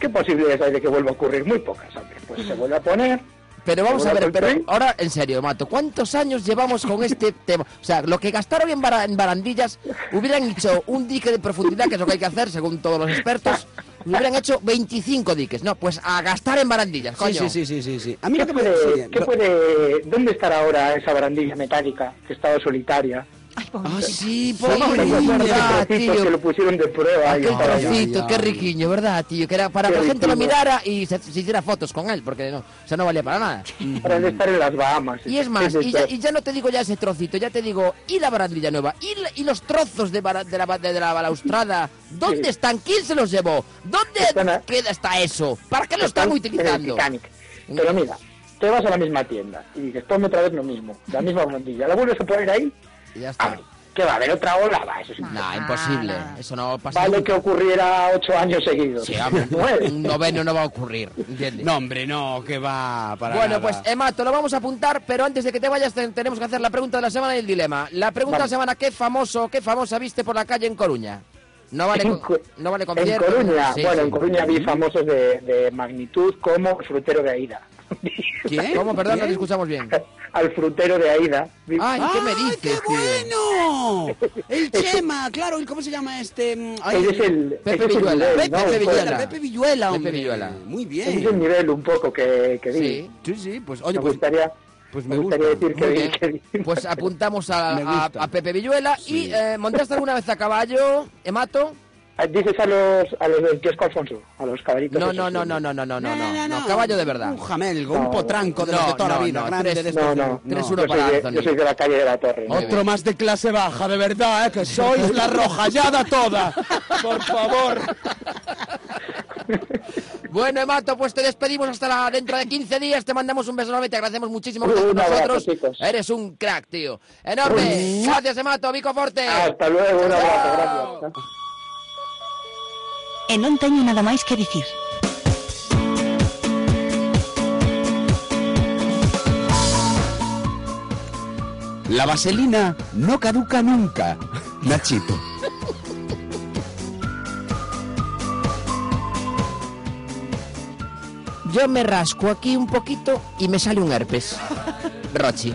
¿qué posibilidades hay de que vuelva a ocurrir? Muy pocas, hombre. Pues se vuelve a poner. Pero vamos a ver, pero ahora en serio, Mato, ¿cuántos años llevamos con este tema? O sea, lo que gastaron en, bara- en barandillas, hubieran hecho un dique de profundidad, que es lo que hay que hacer según todos los expertos, hubieran hecho 25 diques. No, pues a gastar en barandillas, coño. Sí, sí, sí, sí, sí. A mí ¿Qué lo que me... puede, qué puede- ¿Dónde estará ahora esa barandilla metálica que estaba solitaria? Ah, sí, ¿Cómo pobre, de trocitos tío. que lo pusieron de prueba? Aquel trocito, qué riquiño, ¿verdad, tío? Que era para Qué que la gente lo mirara y se, se hiciera fotos con él, porque no, o sea, no valía para nada. Para de estar en las Bahamas. Y es más, de y ya, y ya no te digo ya ese trocito, ya te digo, y la barandilla nueva, y, la- y los trozos de, bara- de, la, ba- de la balaustrada, ¿dónde Sí. están? ¿Quién se los llevó? ¿Dónde Están queda está eso? ¿Para qué lo están están utilizando? Pero mira, te vas a la misma tienda y dices, ponme otra vez lo mismo, la misma barandilla. ¿La vuelves a poner ahí? Y ya está. ¿Qué va a haber otra ola? Va, eso es imposible. No, imposible. Eso no pasa Vale nunca. que ocurriera ocho años seguidos. Sí, hombre, un noveno no va a ocurrir, ¿entiendes? No, hombre, no, que va para Bueno, nada. pues Emma, te lo vamos a apuntar, pero antes de que te vayas te- tenemos que hacer la pregunta de la semana y el dilema. La pregunta de la semana, ¿qué famoso, qué famosa viste por la calle en Coruña? No vale, En con, no vale En concierto. Coruña, Sí, bueno, sí. en Coruña vi famosos de, de magnitud como frutero de Aida. ¿Quién? ¿Cómo? Perdón, no te escuchamos bien. Al frutero de Aida. Ay, ¿qué me ¡Ay, dices, qué tío? bueno! El Chema, claro, ¿y ¿cómo se llama este? Mm, ay, es el, Pepe Villuela. Pepe. Pepe. Villuela. Pepe Villuela, Pepe hombre. Villuela. Muy Ese es el bien. nivel un poco que, que vi. Sí. Sí, sí, pues oye, me pues, gustaría, pues me me gustaría gusta. decir que bien. que vi. Pues apuntamos a, a- a Pepe Villuela. Sí. ¿Y eh, montaste alguna vez a caballo, Emato? Ah, Dices a los, a los del kiosco Alfonso, a los caballitos. No, no, no, no, no, no, no, no, no, no, caballo de verdad. Un jamelgo, un potranco de no, los de toda no, la vida, no, grande tres- de estos. No, no, Tres, no, uno yo, soy para de, Anthony. yo soy de la calle de la Torre. Otro más de clase baja, de verdad, ¿eh? que sois la rojallada toda. Por favor. Bueno, Emato, pues te despedimos hasta la, dentro de 15 días. Te mandamos un beso enorme. Te agradecemos muchísimo que estés con nosotros. chicos. Eres un crack, tío. Enorme. Gracias, Emato. Vico Forte. Hasta luego, un abrazo, gracias. E non teño nada máis que dicir. La vaselina no caduca nunca. Nachito. Yo me rasco aquí un poquito y me sale un herpes. Rochi.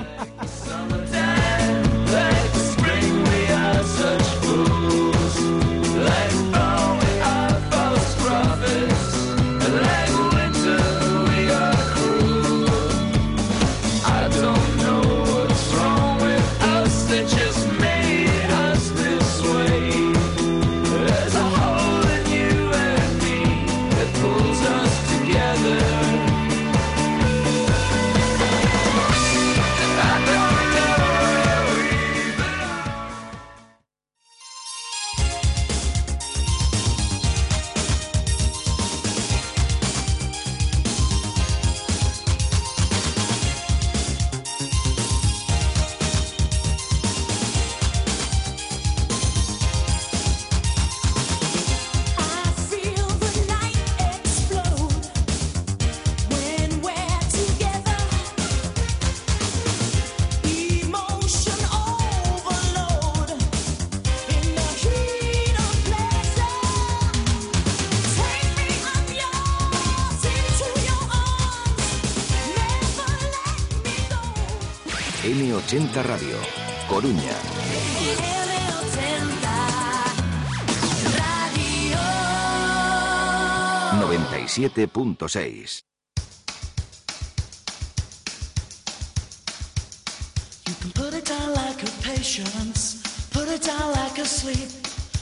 Sleep.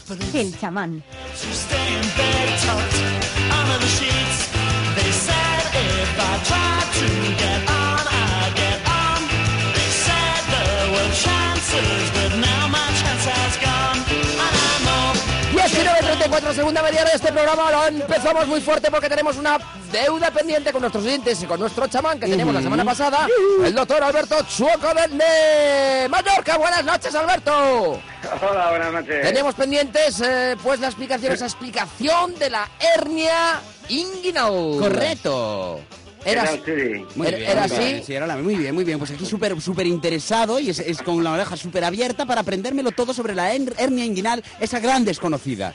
But if El chamán. 19.34, segunda media de este programa. Lo empezamos muy fuerte porque tenemos una deuda pendiente con nuestros oyentes y con nuestro chamán que teníamos la semana pasada, el doctor Alberto Chuoco de Mallorca. Buenas noches, Alberto. Hola, buenas noches. Teníamos pendientes eh, pues la explicación, esa explicación de la hernia inguinal. Correcto. Era, ¿Qué tal, Churi? Muy Era- bien, era muy bien, así. sí, era la- muy bien, muy bien. Pues aquí súper súper interesado y es, es con la oreja súper abierta para aprendérmelo todo sobre la her- hernia inguinal, esa gran desconocida.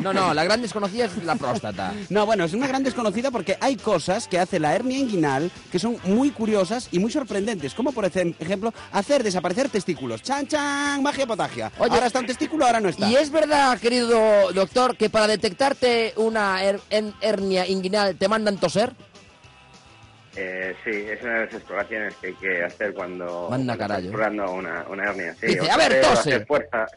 no, no, la gran desconocida es la próstata. No, bueno, es una gran desconocida porque hay cosas que hace la hernia inguinal que son muy curiosas y muy sorprendentes, como por ejem- ejemplo hacer desaparecer testículos. ¡Chan, chan! Magia potagia. Oye, ahora está un testículo, ahora no está. ¿Y es verdad, querido doctor, que para detectarte una her- hernia inguinal te mandan toser? Eh, sí, es una de las exploraciones que hay que hacer cuando, Manda estás explorando una, una hernia. Sí, Dice, a ver, tose.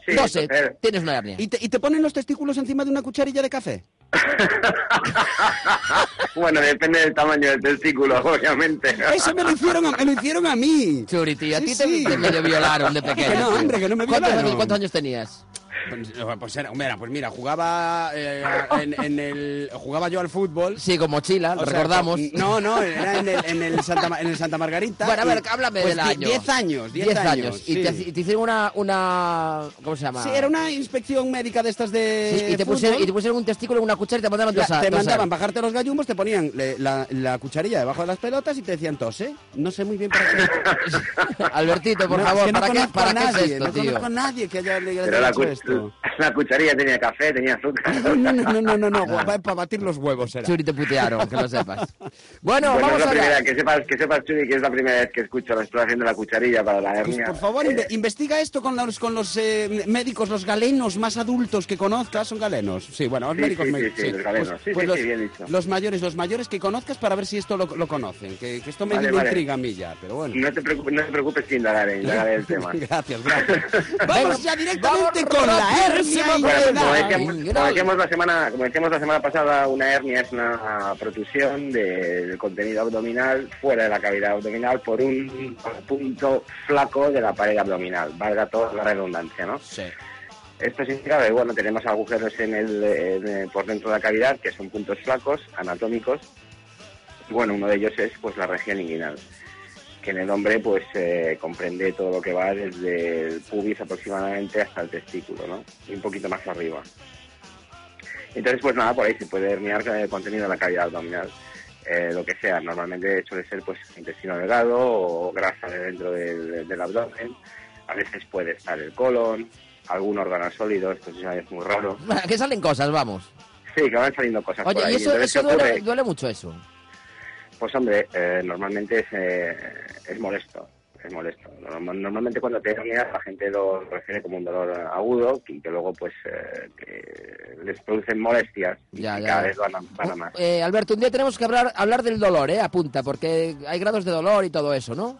Sí, Tose, toser. tienes una hernia. ¿Y te, y te ponen los testículos encima de una cucharilla de café? bueno, depende del tamaño del testículo, obviamente. Eso me lo hicieron a, me lo hicieron a mí. Churi, tío, a Sí, ti te, sí. te medio violaron de pequeño. Que no, hombre, que no me ¿Cuántos violaron. ¿Cuántos años tenías? Pues, pues era, mira, pues mira, jugaba eh, en, en el jugaba yo al fútbol. Sí, con mochila, lo sea, recordamos. No, no, era en el, en el Santa, en el Santa Margarita. Bueno, a ver, háblame pues, del año. 10 años, 10 Diez años. Y, sí. te, y te hicieron una, una... ¿Cómo se llama? Sí, era una inspección médica de estas de. Sí, y, te pusieron, y te pusieron un testículo en una cuchara y te mandaron Ya, toser. te mandaban bajarte los gallumbos, te ponían le- la, la cucharilla debajo de las pelotas y te decían tose. No sé muy bien para qué. Albertito, por No, favor, es que no ¿para, qué, para a qué es nadie, esto, no tío? conozco a nadie que haya, le hecho esto. La cucharilla tenía café, tenía azúcar. No, no, no, no, no, no, para batir los huevos era. Churi, te putearon, que lo sepas. Bueno, Bueno, vamos es la a primera, hablar. que sepas, que sepas, Churi, que es la primera vez que escucho la exploración de la cucharilla para la Pues, hernia. por favor, Eh, inve- investiga esto con los, con los eh, médicos, los galenos más adultos que conozcas. ¿Son galenos? Sí, bueno, los Sí, médicos... sí, me- sí, sí, los galenos. Sí, sí, los, sí, bien dicho. los mayores, los mayores que conozcas para ver si esto lo, lo conocen. Que, que esto me, Vale, me vale. intriga a mí ya, pero bueno. no, te preocupes, no te preocupes que indagaré, indagaré el tema. gracias, gracias. Vamos ya directamente con la hernia Bueno, como decíamos, inguinal. como decíamos la semana, como decíamos la semana pasada, una hernia es una protrusión de- del contenido abdominal fuera de la cavidad abdominal por un punto flaco de la pared abdominal, valga toda la redundancia, ¿no? Sí. Esto significa que bueno, tenemos agujeros en el, en el- por dentro de la cavidad que son puntos flacos, anatómicos, y bueno, uno de ellos es pues la región inguinal, que en el hombre pues eh, comprende todo lo que va desde el pubis aproximadamente hasta el testículo, ¿no? Y un poquito más arriba. Entonces, pues nada, por ahí se puede herniar el contenido de la cavidad abdominal. Eh, lo que sea, normalmente suele ser pues intestino delgado o grasa de dentro del, del abdomen. A veces puede estar el colon, algún órgano sólido, esto es muy raro. Que salen cosas, vamos. Sí, que van saliendo cosas por Oye, ahí. y eso, Entonces, eso ¿qué duele, ocurre? duele mucho eso. Pues hombre, eh, normalmente es, eh, es molesto, es molesto. Norm- Normalmente cuando te hernias la gente lo refiere como un dolor agudo y que luego pues eh, que les producen molestias y Ya, que ya, cada ya. vez van a, van a más. Eh, Alberto, un día tenemos que hablar, hablar del dolor, ¿eh? Apunta, porque hay grados de dolor y todo eso, ¿no?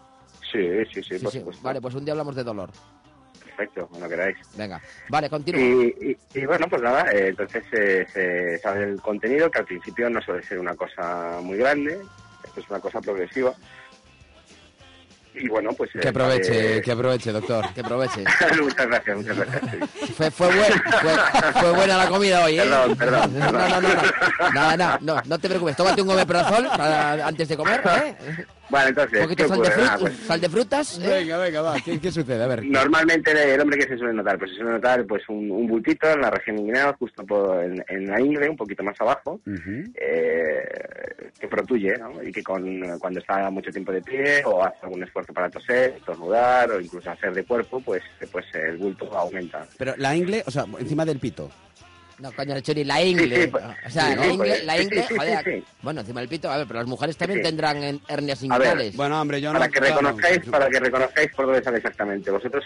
Sí, sí, sí, Sí, por sí. supuesto. Vale, pues un día hablamos de dolor. Perfecto, cuando queráis. Venga, vale, continúa. Y, y- y bueno, pues nada, eh, entonces eh, se sabe el contenido, que al principio no suele ser una cosa muy grande, es una cosa progresiva. Y bueno, pues... eh, Que aproveche, sabe- que aproveche, doctor. Que aproveche. muchas gracias, muchas gracias. sí. Fue, fue, buen- fue, fue buena la comida hoy, ¿eh? Perdón, perdón, No, no, no, no, no, no, no, no te preocupes. Tómate un omeprazol para- antes de comer, ¿eh? Bueno, Un entonces, frutas, pues, sal de frutas. ¿eh? Venga, venga, va. ¿Qué, qué sucede? A ver. Normalmente el hombre que se suele notar, pues se suele notar pues un, un bultito en la región inguinal, justo por, en, en la ingle, un poquito más abajo, eh, que protuye, ¿no? Y que con, cuando está mucho tiempo de pie o hace algún esfuerzo para toser, estornudar o incluso hacer de cuerpo, pues, pues el bulto aumenta. Pero la ingle, o sea, encima del pito. No, coño, el churi, la ingle. Sí, sí, o sea, sí, la ingle, la ingle, sí, joder. sí, sí. Bueno, encima del pito, a ver, pero las mujeres también Sí. tendrán en- hernias inguinales. Bueno, hombre, yo no... Para que claro, reconozcáis, para que reconozcáis por dónde sale exactamente. Vosotros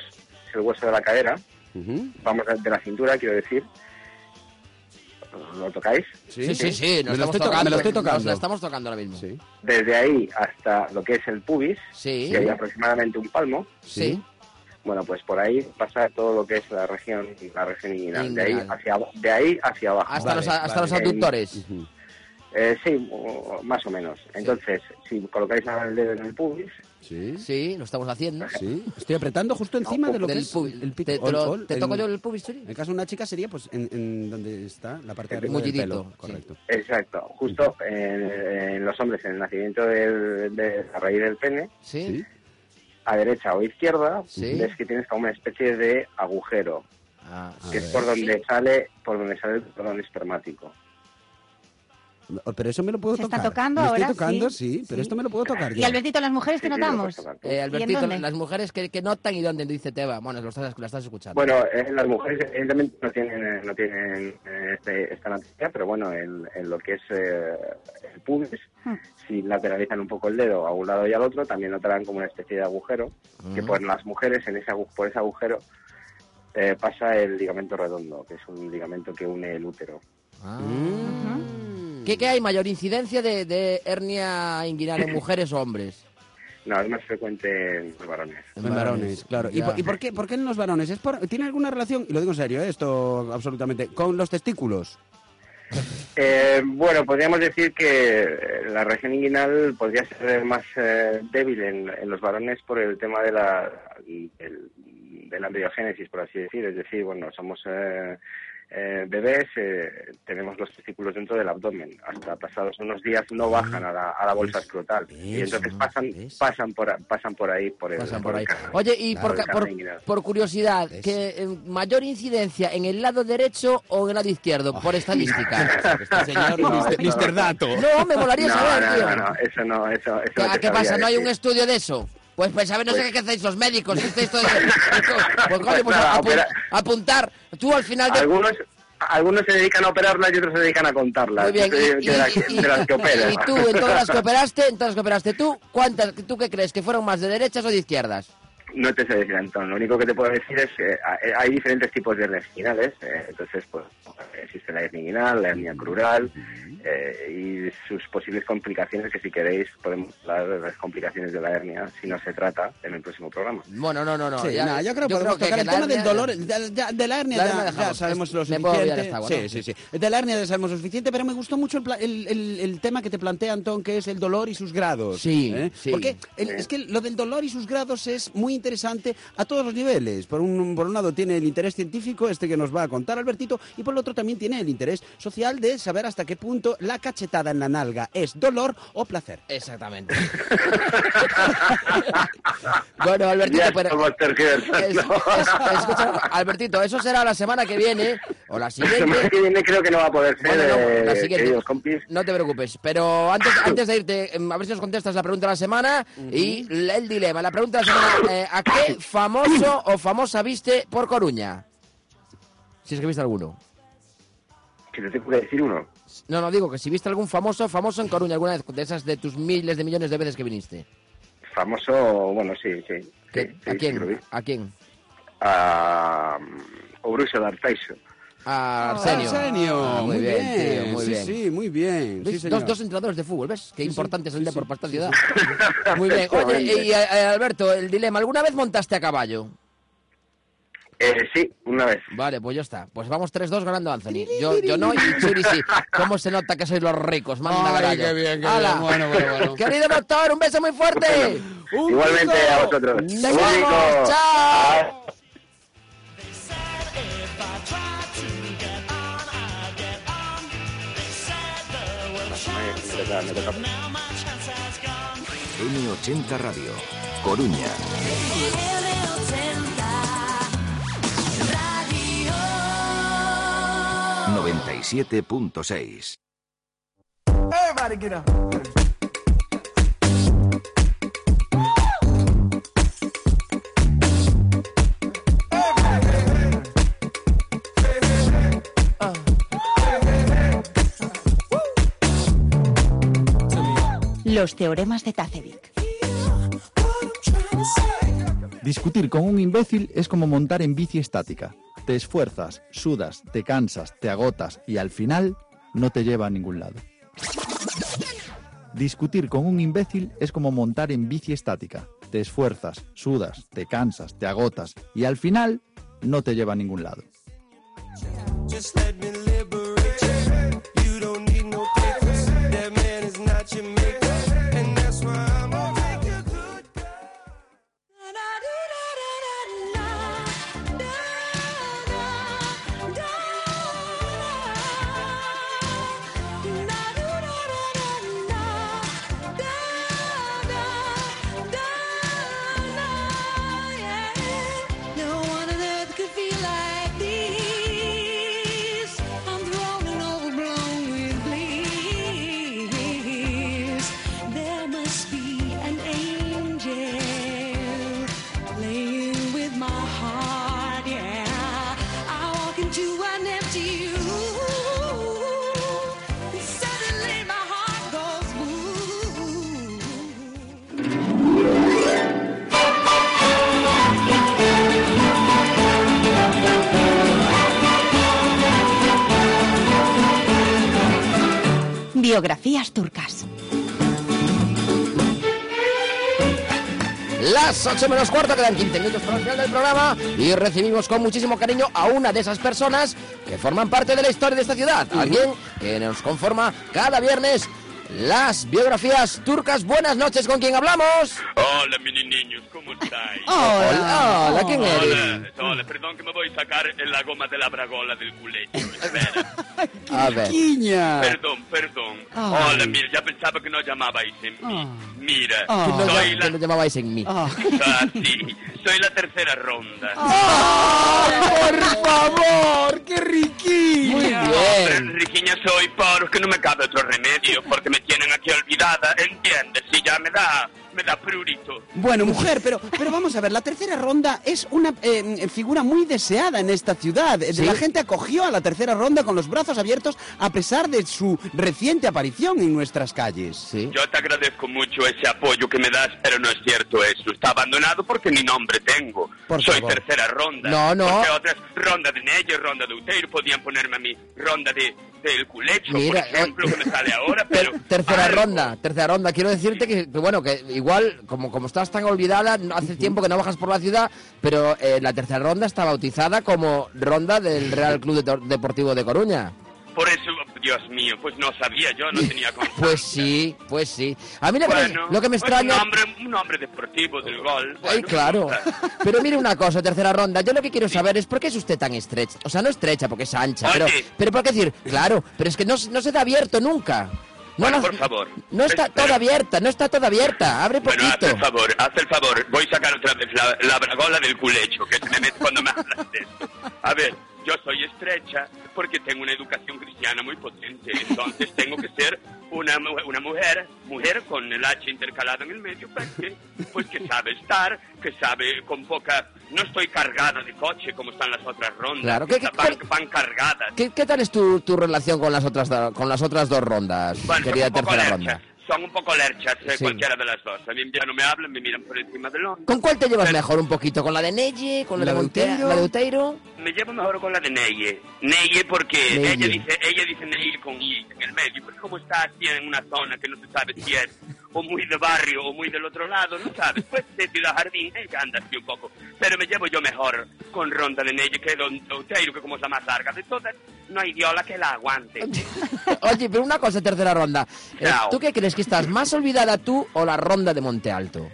es el hueso de la cadera, vamos de la cintura, quiero decir. ¿Lo tocáis? Sí, sí, sí, Me nos lo estamos estoy to- tocando. me lo estoy nos tocando. la estamos tocando ahora mismo. Sí. Desde ahí hasta lo que es el pubis, Sí. que hay aproximadamente un palmo. Sí. Bueno, pues por ahí pasa todo lo que es la región, la región inguinal. De ahí hacia, de ahí hacia abajo. Hasta, Vale, los, hasta vale. los aductores. Eh, sí, más o menos. Entonces, si colocáis ahora el dedo en el pubis, Sí. Sí, lo estamos haciendo. Sí. Estoy apretando justo encima de lo que Del es pubis. el pito. ¿Te, lo- toco yo el pubis? En el caso de una chica sería pues en, en donde está la parte de arriba del mullidito, pelo. sí. Correcto. exacto, justo en, en los hombres, en el nacimiento del- de la raíz del pene, Sí. A derecha o izquierda, Sí. ves que tienes como una especie de agujero, Ah, que es ver. por donde sale, por donde sale el cordón espermático. Pero eso me lo puedo Se está tocar. tocando Me ahora, estoy tocando, sí. sí, pero esto me lo puedo tocar Y. Albertito, las mujeres que notamos. Eh, ¿Y en Albertito, las mujeres que, que notan y dónde, dice Teba. Bueno, lo estás, lo estás escuchando. Bueno, eh, las mujeres evidentemente no tienen, eh, no tienen eh, este- esta anatomía, pero bueno, en, en lo que es eh, el pubis, Hmm. si lateralizan un poco el dedo a un lado y al otro, también notarán como una especie de agujero, que por las mujeres, en ese, por ese agujero, eh, pasa el ligamento redondo, que es un ligamento que une el útero. Ah. Mm. ¿Qué, qué hay? ¿Mayor incidencia de, de hernia inguinal en mujeres o hombres? No, es más frecuente en los varones. En varones, claro. ¿Y, por, y por qué, por qué en los varones? ¿Es por- ¿Tiene alguna relación, y lo digo en serio, eh, esto absolutamente, con los testículos? Eh, bueno, podríamos decir que eh, la región inguinal podría ser más eh, débil en, en los varones por el tema de la, del- de la embriogénesis, por así decir. Es decir, bueno, somos eh, bebés, eh, tenemos los testículos dentro del abdomen. Hasta pasados unos días no bajan a la, a la bolsa escrotal. Y entonces pasan, pasan, por, a- pasan por ahí, por el, Pasan por por el ahí. Oye, y Claro, por, por, por curiosidad, ¿que eh, mayor incidencia en el lado derecho o en el lado izquierdo? Por estadística. Este señor, No, Mr. no, Mr. no. Dato. No, me molaría No, saber, no, tío. no, no, eso no, eso, eso ¿Qué, ¿qué pasa? ¿No hay un estudio de eso? Pues, pues a ver, no sé qué hacéis los médicos. Esto de- pues, coño, pues Pues apu- apuntar. Tú al final de... Algunos, algunos se dedican a operarlas y otros se dedican a contarlas. Muy bien, y, de, las, y- de las que operan. y tú, en todas las que operaste, en todas las que operaste tú, ¿cuántas, tú qué crees, que fueron más de derechas o de izquierdas? No te sé decir, Antón. Lo único que te puedo decir es que hay diferentes tipos de hernias eh, entonces, pues, existe la hernia inguinal, la hernia crural eh, y sus posibles complicaciones, que si queréis podemos hablar de las complicaciones de la hernia, si no se trata, en el próximo programa. Bueno, no, no, no. Sí, ya- nada, yo creo que podemos que- tocar que el tema del dolor, de, ya- de la hernia La ya, hernia ya dejamos. sabemos lo suficiente. esta agua, sí, ¿no? sí, sí. De la hernia ya sabemos lo suficiente, pero me gustó mucho el, el, el- el tema que te plantea, Antón, que es el dolor y sus grados. Sí, ¿eh? sí. Porque el- es que lo del dolor y sus grados es muy interesante a todos los niveles. Por un, por un lado tiene el interés científico, este que nos va a contar Albertito, y por el otro también tiene el interés social de saber hasta qué punto la cachetada en la nalga es dolor o placer. Exactamente. bueno, Albertito, Ya pero... estamos tergiversando. es- es- escucha, Albertito, eso será la semana que viene o la La semana siguiente. que viene creo que no va a poder ser, Bueno, no, eh, la siguiente. queridos compis. No te preocupes, pero antes, antes de irte, em, a ver si nos contestas la pregunta de la semana y el dilema. La pregunta de la semana, eh, ¿a qué famoso o famosa viste por Coruña? Si es que viste alguno. Que te tengo que decir uno. No, no, digo que si viste algún famoso famoso en Coruña alguna vez, de esas de tus miles de millones de veces que viniste. Famoso, bueno, sí, sí. ¿Qué- sí, ¿A sí quién? ¿A quién? A Obrusio de Arteixo. A Arsenio. Arsenio, Ah, muy, bien, tío, muy sí, bien. sí, muy bien. ¿Ves? Sí, señor. dos, dos entrenadores de fútbol, ¿ves? Qué Sí, importante sí, es el sí, deporte sí, para esta sí, ciudad. Muy bien. Oye, y, eh, Alberto, el dilema, ¿alguna vez montaste a caballo? Eh, sí, una vez. Vale, pues ya está. Pues vamos 3-2 ganando Anthony. Yo, yo no y Churi sí. ¿Cómo se nota que sois los ricos? Manda Ay, qué bien, qué ¡Hala! bien. Bueno, bueno, bueno. Querido doctor, un beso muy fuerte. ¡Un Igualmente pico! a vosotros. Nos Un vemos. ¡Chao! They said if I 97.6. Los teoremas de Tacevic. Discutir con un imbécil es como montar en bici estática. Te esfuerzas, sudas, te cansas, te agotas y al final no te lleva a ningún lado. Discutir con un imbécil es como montar en bici estática. Te esfuerzas, sudas, te cansas, te agotas y al final no te lleva a ningún lado. Biografías turcas. Las 8 menos cuarto, quedan 15 minutos para el final del programa y recibimos con muchísimo cariño a una de esas personas que forman parte de la historia de esta ciudad. Alguien que nos conforma cada viernes las biografías turcas. Buenas noches, ¿con quién hablamos? Hola, mini niños, ¿cómo estáis? Hola, hola, ¿quién eres? Hola, hola, perdón que me voy a sacar en la goma de la bragola del culecho. Espera. A ver. Perdón, perdón. Ay. Hola, mira, ya pensaba que no llamabais en mí. Mira, Que no, soy la... que no llamabais en mí. Ah, sí, soy la tercera ronda. ¡Por favor! ¡Qué riquillo! Muy Hombre, riquiña soy porque no me cabe otro remedio, porque me tienen aquí olvidada, ¿entiendes? Si ya me da, me da prurito. Bueno, mujer, pero, pero vamos a ver, la tercera ronda es una eh, figura muy deseada en esta ciudad. Eh, Sí. La gente acogió a la tercera ronda con los brazos abiertos a pesar de su reciente aparición en nuestras calles. Yo te agradezco mucho ese apoyo que me das, pero no es cierto eso. Está abandonado porque ni nombre tengo. Por Soy favor. tercera ronda. No, no. Porque otras, ronda de Neye, ronda de Uteiro, podían ponerme a mí ronda de del culecho, Mira, por ejemplo, que me sale ahora, pero... Tercera algo. ronda, tercera ronda. Quiero decirte que, que, bueno, que igual, como, como estás tan olvidada, hace tiempo que no bajas por la ciudad, pero eh, la tercera ronda está bautizada como ronda del Real Club Detor- Deportivo de Coruña. Por eso, Dios mío, pues no sabía yo, no tenía constancia. Pues sí, pues sí. A mí lo que, me- Bueno, lo que me pues extraña... Un nombre, un nombre deportivo del gol. Ay, bueno, claro. pues, Pero mire una cosa, tercera ronda. Yo lo que quiero saber es por qué es usted tan estrecha. O sea, no estrecha porque es ancha, pero, Oye. pero por qué decir, claro, pero es que no, no se da abierto nunca. No, Bueno, no- por favor. no está Espera. toda abierta, no está toda abierta. Abre Bueno, haz poquito. el favor, haz el favor. Voy a sacar otra vez la, la bragola del culecho, que se me mete cuando me hablas de esto. A ver, yo soy estrecha porque tengo una educación cristiana muy potente. Entonces tengo que ser una, una mujer, mujer con el H intercalado en el medio, pues que, pues que sabe estar, que sabe con poca... No estoy cargada de coche como están las otras rondas. Claro, que ¿qué- qué- van, van cargadas. ¿Qué, qué tal es tu, tu relación con las otras con las otras dos rondas, Bueno, querida tercera lerchas. ronda? Son un poco lerchas, eh, Sí. cualquiera de las dos. A mí ya no me hablan, me miran por encima del hombro. ¿Con cuál te llevas mejor un poquito? ¿Con la de Neye? ¿Con la, La de de Monte- Uteiro. la de Uteiro? Me llevo mejor con la de Neye. Neye porque Neye. ella dice ella dice Neye con I en el medio. Porque como está así en una zona que no se sabe si es o muy de barrio o muy del otro lado, no sabes. Pues de Ciudad Jardín, ella anda así un poco. Pero me llevo yo mejor con Ronda de Neye que Don Outeiro, que como es la más larga de todas, no hay diola que la aguante. Oye, pero una cosa, tercera ronda. Eh. ¿Tú qué crees que estás más olvidada tú o la ronda de Monte Alto?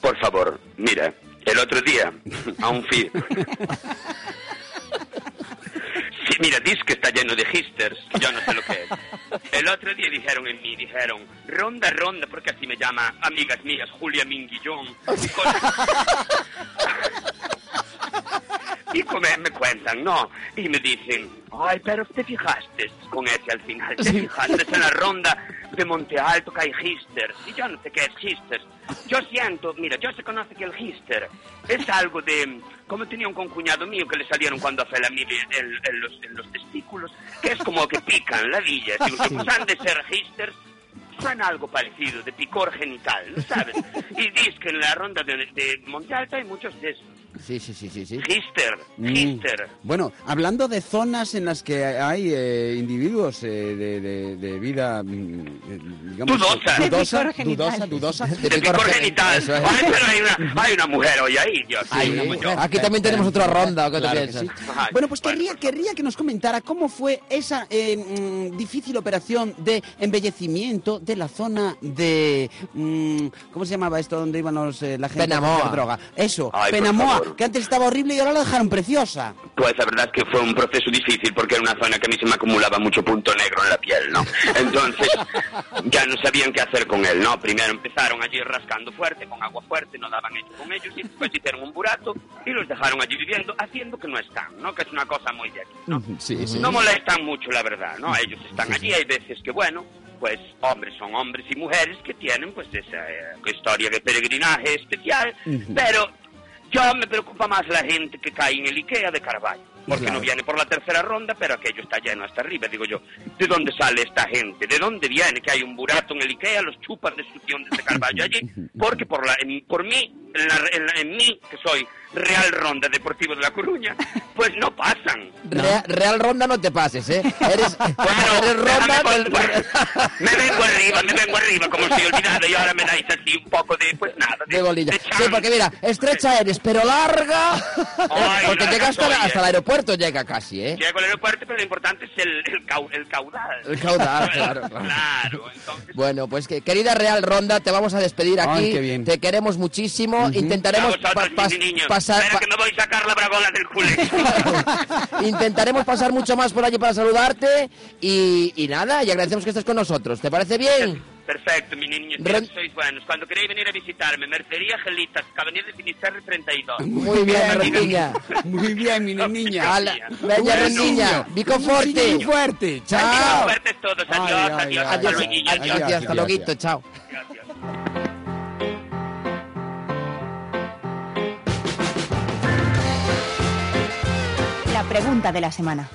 Por favor, mira, el otro día, a un fin. Mira, dice que está lleno de histers, que yo no sé lo que es. El otro día dijeron en mí, dijeron, ronda, ronda, porque así me llama amigas mías, Julia Minguillón. Y como me cuentan, ¿no? Y me dicen, ay, pero te fijaste con ese al final, te fijaste en la ronda de Monte Alto que hay histers. Y yo no sé qué es histers. Yo siento, mira, yo se conoce que el hister es algo de, como tenía un concuñado mío que le salieron cuando hace la mili en, en los, en los testículos, que es como que pican ladillas. Y los que han de ser histers suena algo parecido, de picor genital, ¿no sabes? y dices que en la ronda de, de Monte Alto hay muchos de esos. Sí, sí, sí, sí. sí. Gister, Mm. Gister. Bueno, hablando de zonas en las que hay eh, individuos eh, de, de- de vida, mm, eh, digamos, Dudosa. De dudosa, picor genital. dudosa, dudosa. De picor genital. eso es. Ay, pero hay una, hay una mujer hoy ahí, Dios. Hay sí, mujer. Aquí también tenemos otra ronda, ¿o qué Claro te que piensas? sí. Bueno, pues querría, querría que nos comentara cómo fue esa eh, mm, difícil operación de embellecimiento de la zona de... mm, ¿Cómo se llamaba esto donde iban los, eh, la gente Penamoa. droga? Eso, Ay, Penamoa, que antes estaba horrible y ahora la dejaron preciosa. Pues la verdad es que fue un proceso difícil porque era una zona que a mí se me acumulaba mucho punto negro en la piel, ¿no? Entonces ya no sabían qué hacer con él, ¿no? Primero empezaron allí rascando fuerte, con agua fuerte, no daban hecho con ellos y después hicieron un burato y los dejaron allí viviendo haciendo que no están, ¿no? Que es una cosa muy de aquí, ¿no? Sí, sí. No molestan mucho, la verdad, ¿no? Ellos están allí, hay veces que, bueno, pues hombres son hombres y mujeres que tienen pues esa eh, historia de peregrinaje especial, Ujú. pero yo me preocupa más la gente que cae en el Ikea de Carvalho. Porque Claro. no viene por la tercera ronda, pero aquello está lleno hasta arriba. Digo yo, ¿de dónde sale esta gente? ¿De dónde viene? Que hay un burato en el Ikea, los chupas de succión desde Carvalho allí. Porque por, la, en- por mí, en, la- en la- en mí, que soy Real Ronda Deportivo de La Coruña, pues no pasan. Rea- Real Ronda no te pases, ¿eh? Eres, eres Ronda... del- Me vengo arriba, me vengo arriba, como estoy olvidado, y ahora me dais así un poco de, pues nada, de, de bolilla. de Sí, porque mira, estrecha eres, pero larga. Ay, porque larga llega hasta, hasta el eh. Aeropuerto, llega casi, ¿eh? Llego al aeropuerto, pero lo importante es el, el, cau- el caudal. El caudal, claro, claro. Claro, entonces... Bueno, pues que querida Real Ronda, te vamos a despedir aquí. Ay, qué bien. Te queremos muchísimo. Intentaremos vosotros, pa- pas- mis niños. pasar Espera pa- que me voy a sacar la bragola del culé. intentaremos pasar mucho más por allí para saludarte y, y nada, y agradecemos que estés con nosotros. ¿Te parece bien? Perfecto, mis niños, Ren- sois buenos. Cuando queréis venir a visitarme, Mercería Gelitas, Avenida de Finisterre 32. Muy bien, Rendiña. Muy bien, mi niña. Ala, Bella Rendiña, Vico Forte. Muy fuerte. Chao. Adiós, fuertes todos. Adiós, Ay, adiós, ay, hasta luego, adiós, adiós. adiós, hasta luego, chao. La pregunta de la semana.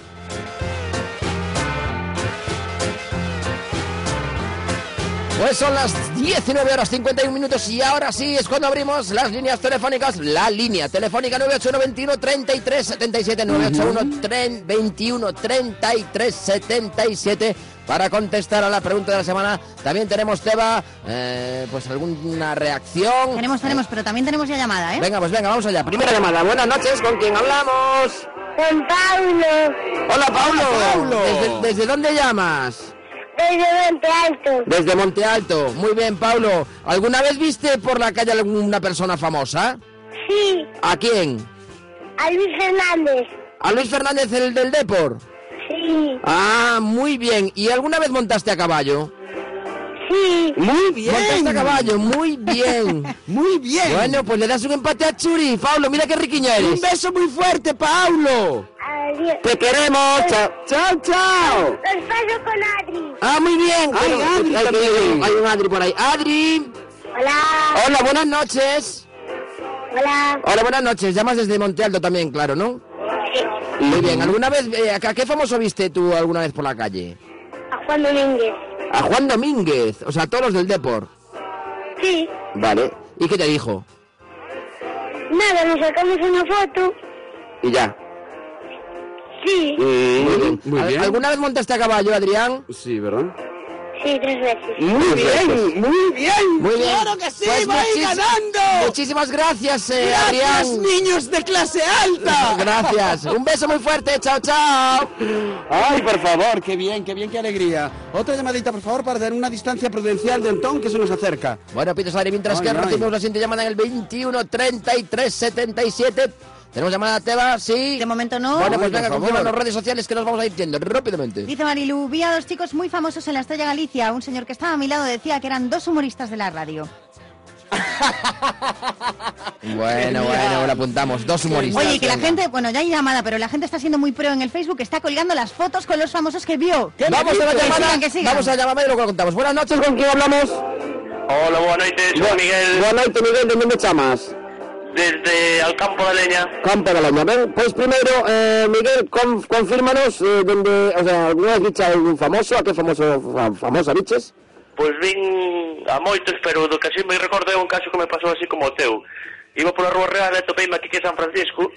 Pues son las 19 horas 51 minutos y ahora sí es cuando abrimos las líneas telefónicas. La línea telefónica 981 33 77 981 21 33 77 para contestar a la pregunta de la semana. También tenemos, Teba, eh, pues alguna reacción. Tenemos, tenemos, pero también tenemos ya llamada, ¿eh? Venga, pues venga, vamos allá. Primera llamada. Buenas noches, ¿con quién hablamos? Con Paulo, Hola, Paulo. Paulo. ¿Desde, desde dónde llamas? Desde Monte Alto. Desde Monte Alto. Muy bien, Paulo. ¿Alguna vez viste por la calle alguna persona famosa? Sí, ¿A quién? a Luis Fernández. ¿A Luis Fernández, el del Depor? Sí, Ah, muy bien. ¿Y alguna vez montaste a caballo? Sí. Muy bien. Montaste a caballo, muy bien. Muy bien. Bueno, pues le das un empate a Churi. Paulo, mira qué riquiña un eres. beso muy fuerte, Paulo. Adiós. Te queremos. Chao. Chao, chao. Los paso con Adri. Ah, muy bien. Ay, Pero- Adri hay, también. hay un Adri por ahí. Adri. Hola. Hola, buenas noches. Hola. Hola, buenas noches. Llamas desde Monte Alto también, claro, ¿no? Muy bien. ¿Alguna vez, eh, a qué famoso viste tú alguna vez por la calle? A Juan Domínguez. A Juan Domínguez, o sea, a todos los del Depor. Sí. Vale. ¿Y qué te dijo? Nada, nos sacamos una foto. Y ya. Sí. Muy bien. Muy ¿Al- bien. ¿Alguna vez montaste a caballo, Adrián? Sí, ¿verdad? Sí, tres veces. Muy bien, muy bien. Muy bien. Claro que sí, Pues muchis- ganando. Muchísimas gracias, eh, Gracias, Adrián. niños de clase alta. Gracias. Un beso muy fuerte. Chao, chao. Ay, por favor, qué bien, qué bien, qué alegría. Otra llamadita, por favor, para dar una distancia prudencial de Antón que se nos acerca. Bueno, pides aire mientras Ay, que ay. recibimos la siguiente llamada en el 21 33 77. ¿Tenemos llamada, Teba? Sí. De momento no. Bueno, pues venga, confirma las redes sociales que nos vamos a ir yendo rápidamente. Dice Marilu, vi a dos chicos muy famosos en la Estrella Galicia. Un señor que estaba a mi lado decía que eran dos humoristas de la radio. Bueno, bueno, lo apuntamos. Dos humoristas. Oye, que la venga. gente, bueno, ya hay llamada, pero la gente está siendo muy pro en el Facebook, está colgando las fotos con los famosos que vio. Vamos a la Que llamada. sigan, que sigan. Vamos a la llamada y luego lo contamos. Buenas noches, ¿con quién hablamos? Hola, buenas noches, soy Miguel, Buenas noches, Miguel. ¿De dónde llamas? desde al Campo da Leña. Campo da Leña, ben, pois primeiro, eh, Miguel, con, confírmanos eh, dende, o sea, ¿alguna vez dicha algún famoso, a qué famoso, fam, famosa biches? Pois vin a moitos, pero do que así me recordo é un caso que me pasou así como o teu. Iba pola Rúa Real e topeime aquí que San Francisco,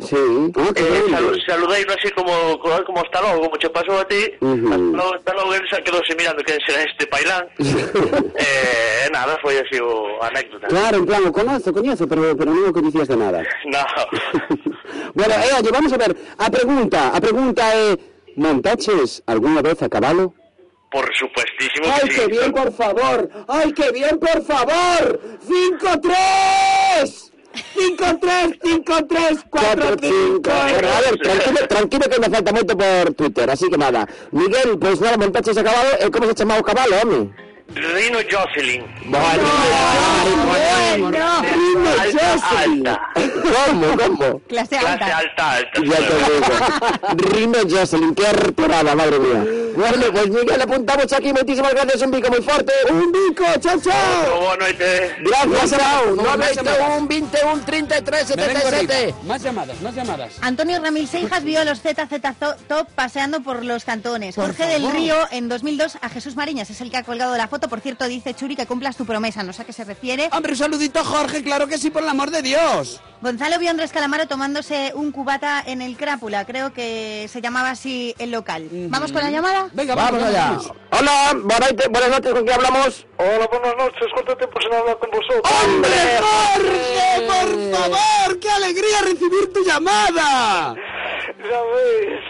Sí, ah, eh, grande. salu saludeino así como, como, hasta logo, como che pasou a ti, hasta logo, hasta xa quedou mirando que será este pailán, eh, nada, foi así o anécdota. Claro, en plan, o conozo, coñezo, pero, pero non o coñecías de nada. No, Bueno, eh, oye, vamos a ver, a pregunta, a pregunta é, montaches algunha vez a cabalo? por supuestísimo ¡Ay, sí. qué bien, por favor! ¡Ay, qué bien, por favor! ¡Cinco, tres! ¡Cinco, tres, cinco, tres, cuatro, cinco! Bueno, a ver, tranquilo, tranquilo que me falta moito por Twitter, así que nada. Miguel, pois nada, montaches a cabalo, e como se chamaba o cabalo, home? Rino Jocelyn. Bueno, Rino Jocelyn. ¿Cómo, cómo? Clase Clase alta, alta. Ya te digo. Rino Jocelyn, qué artorada, madre mía. Bueno, pues Miguel, apuntamos aquí. Muchísimas gracias. Un bico muy fuerte. Un bico, chao, chao. Boa noite. Gracias, chao. 91, 21, 33, 77. Más llamadas, más llamadas. Antonio Ramil Seijas vio a los ZZ Top paseando por los cantones. Jorge del. Río, en 2002, a Jesús Mariñas es el que ha colgado la foto. Por cierto, dice Churi que cumplas tu promesa. No sé a qué se refiere. Hombre, un saludito, Jorge, claro que sí, por el amor de Dios. Gonzalo vio a Andrés Calamaro tomándose un cubata en el Crápula. Creo que se llamaba así el local. ¿Vamos con la llamada? Venga, Vamos allá. Hola, buenas noches, ¿con quién hablamos? Hola, buenas noches. ¿Cuánto tiempo sin hablar con vosotros? ¡Hombre, Jorge, por favor! ¡Qué alegría recibir tu llamada!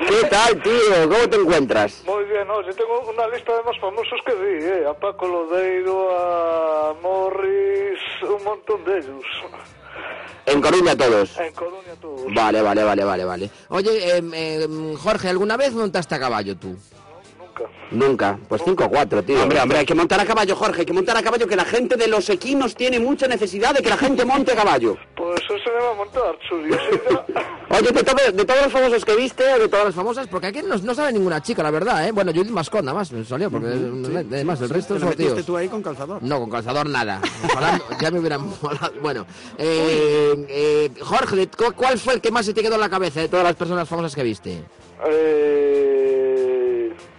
¿Qué tal, tío? ¿Cómo te encuentras? Muy oye, tengo una lista de más famosos que vi, ¿eh? A Paco Lodeiro, a Morris, un montón de ellos. En Coruña todos. En Coruña todos. Vale, vale, vale, vale, vale. Oye, em, em, Jorge, ¿alguna vez montaste a caballo tú? Nunca. Pues 5-4, tío. Hombre, hombre, hay que montar a caballo, Jorge, hay que montar a caballo, que la gente de los equinos tiene mucha necesidad de que la gente monte a caballo. Pues eso se va a montar, ya. Oye, de, todo- de todos los famosos que viste, de todas las famosas, porque aquí no, no sale ninguna chica, la verdad, ¿eh? Bueno, Judith Mascot nada más me salió, porque además el resto ¿Te lo son tíos. tú ahí con calzador? No, con calzador nada. Ojalá ya me hubieran molado. Bueno, eh, eh, Jorge, ¿cu- ¿cuál fue el que más se te quedó en la cabeza de todas las personas famosas que viste? Eh,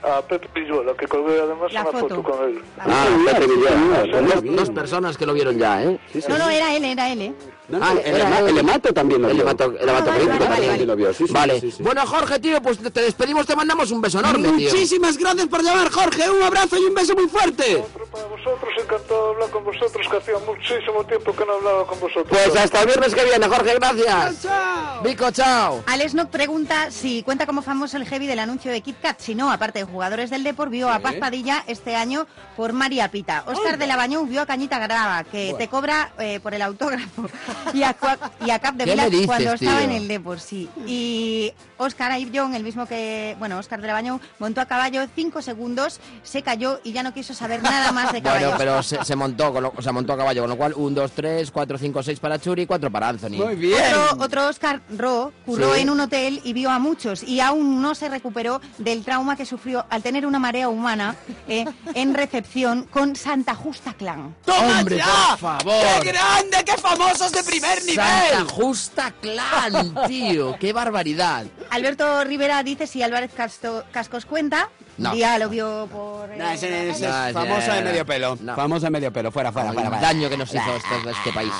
a Pepe Pilluela, que colgué además La una foto. foto con él. Ah, Pepe Villar. Son dos, dos personas que lo vieron ya, ¿eh? No, no, era él, era él, ¿eh? Ah, el, era el hemato también lo El vio. hemato, el hemato Ah, vale, crítico vale, también vale. lo vio, sí, sí, Vale. sí, sí. Bueno, Jorge, tío, pues te despedimos, te mandamos un beso enorme, tío. Muchísimas gracias por llamar, Jorge. Un abrazo y un beso muy fuerte. Otro para vosotros, encantado de hablar con vosotros, que hacía muchísimo tiempo que no hablaba con vosotros. Pues hasta el viernes que viene, Jorge, gracias. Vico, chao. Alex Nock pregunta si cuenta como famoso el heavy del anuncio de Kit Kat. Si no, aparte de jugadores del Depor, vio a Paz Padilla este año por María Pita. Oscar de la Bañón vio a Cañita Grava, que te cobra eh, por el autógrafo. Y a, y a Cap de ¿Qué Vila me dices, cuando estaba en el Depor, sí. Y Oscar Ayrton, el mismo que, bueno, Oscar de la Bañón, montó a caballo cinco segundos, se cayó y ya no quiso saber nada más de caballos. Bueno, pero se, se montó, con lo- o sea, montó a caballo, con lo cual, 1, 2, 3, 4, 5, 6 para Churi y 4 para Anthony. Muy bien. Otro, otro Oscar Ro curró Sí. en un hotel y vio a muchos y aún no se recuperó del trauma que sufrió al tener una marea humana eh, en recepción con Santa Justa Clan. ¡Toma Hombre, ya! por favor. ¡Qué grande! ¡Qué famosos de primer nivel! Santa Justa Clan, tío, qué barbaridad. Alberto Rivera dice si Álvarez Casto- Cascos cuenta. No. Día lo vio por... No, ese, ese es famoso de medio pelo. no. Famoso de medio pelo. Fuera, fuera, El fuera. fuera. daño que nos hizo este, este país.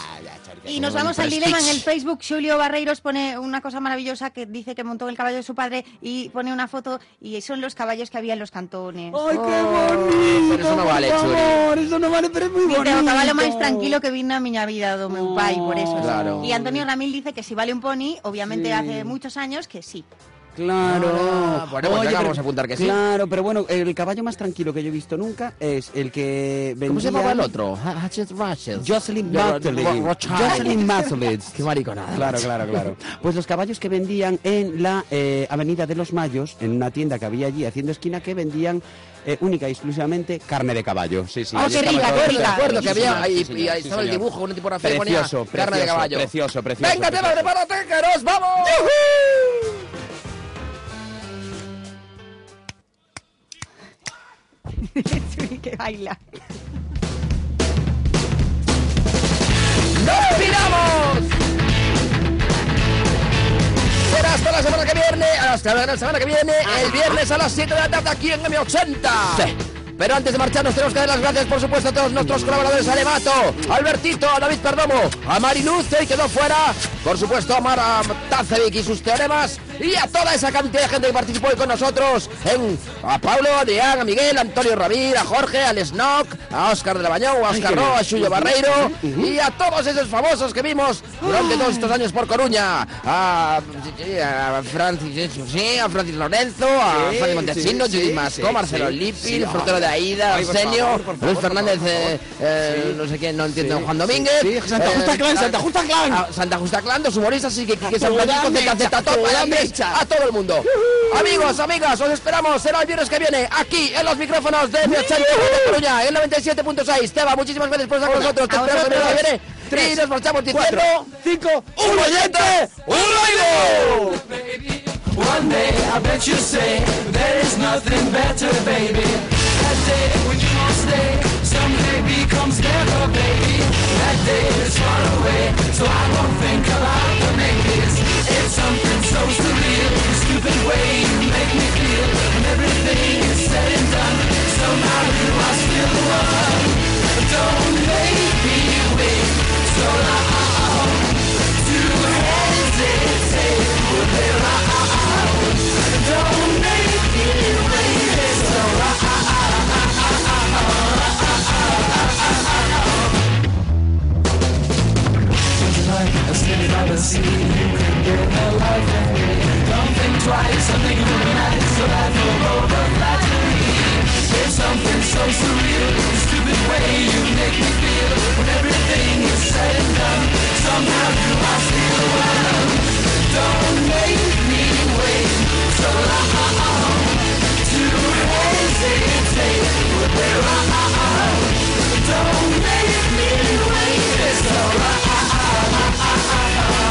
Y nos vamos al dilema en el Facebook. Julio Barreiros pone una cosa maravillosa que dice que montó el caballo de su padre y pone una foto y son los caballos que había en los cantones. ¡Ay, qué bonito! pero eso no vale, por Churi. Eso no vale, pero es muy Dice, bonito. o caballo máis tranquilo que vine a miña vida do meu pai, por eso. Claro. Y Antonio Ramil dice que si vale un pony, obviamente hace muchos años que sí. Claro. Ah, bueno, pues vamos a apuntar que sí. Claro, pero bueno, el caballo más tranquilo que yo he visto nunca es el que vendía... ¿Cómo se llamaba el otro? Ha- Hatchet Ratchet. Jocelyn Rothschild. Jocelyn Masolitz. Qué mariconada. Claro, claro, claro. Pues los caballos que vendían en la eh, Avenida de los Mayos, en una tienda que había allí haciendo esquina, que vendían eh, única y exclusivamente carne de caballo. Sí, sí. Ah, qué rica, qué rica. Que había ahí, sí, ahí estaba el dibujo, una tipografía que ponía Precioso, carne de precioso, caballo. Precioso, precioso. Venga, tema, precioso. prepárate, que nos vamos. que baila. ¡Nos piramos! Será hasta la semana que viene, hasta la semana que viene, el viernes a las 7 de la tarde aquí en M80. Pero antes de marcharnos tenemos que dar las gracias, por supuesto, a todos nuestros colaboradores, a Lemato, a Albertito, a David Perdomo, a Mariluz, y quedó fuera, por supuesto, a Mara Tacevic y sus teoremas, y a toda esa cantidad de gente que participó hoy con nosotros, en, a Pablo, a Adrián, a Miguel, a Antonio Ramir, a Jorge, al Snock, a Óscar de la Bañón, a Óscar qué Ro, bien. a Chuyo Barreiro, y a todos esos famosos que vimos durante todos estos años por Coruña, a, a Francis, sí, a Francis Lorenzo, a Fanny Montesino, Judith sí, Marcelo. Lippi, frutero de Aida, Arsenio, Luis Fernández, eh, eh, no sé quién, no entiendo. Juan Domínguez. Sí, Santa Justa Clan, Santa Justa Clan. a Santa Justa Clan, dos humoristas, así que, que, que San Francisco, ZZ, Top, mecha. A todo el mundo. Amigos, amigas, os esperamos, será el viernes que viene, aquí en los micrófonos de M80 de Coruña, en 97.6. Teba, muchísimas gracias por estar con nosotros, te a espero el viernes que viene. Tres, y nos marchamos diciendo... cuatro, cinco, ¡Un bollete! ¡Un oído! One day I bet you'll say there is nothing better, baby. That day when you won't stay, someday becomes never, baby. That day is far away, so I won't think about the maybes. It's something so surreal, the stupid way you make me feel. When everything is said and done, somehow you are still the one. Don't make me wait so long to hesitate. But there I am, Don't make A city by the sea, you can get a life with me. Don't think twice, something illuminated, so that the road of flattery. There's something so surreal, the stupid way you make me feel. When everything is said and done, somehow you are still around. Don't make me wait so long to hesitate where I am. Don't make me wait. It's alright.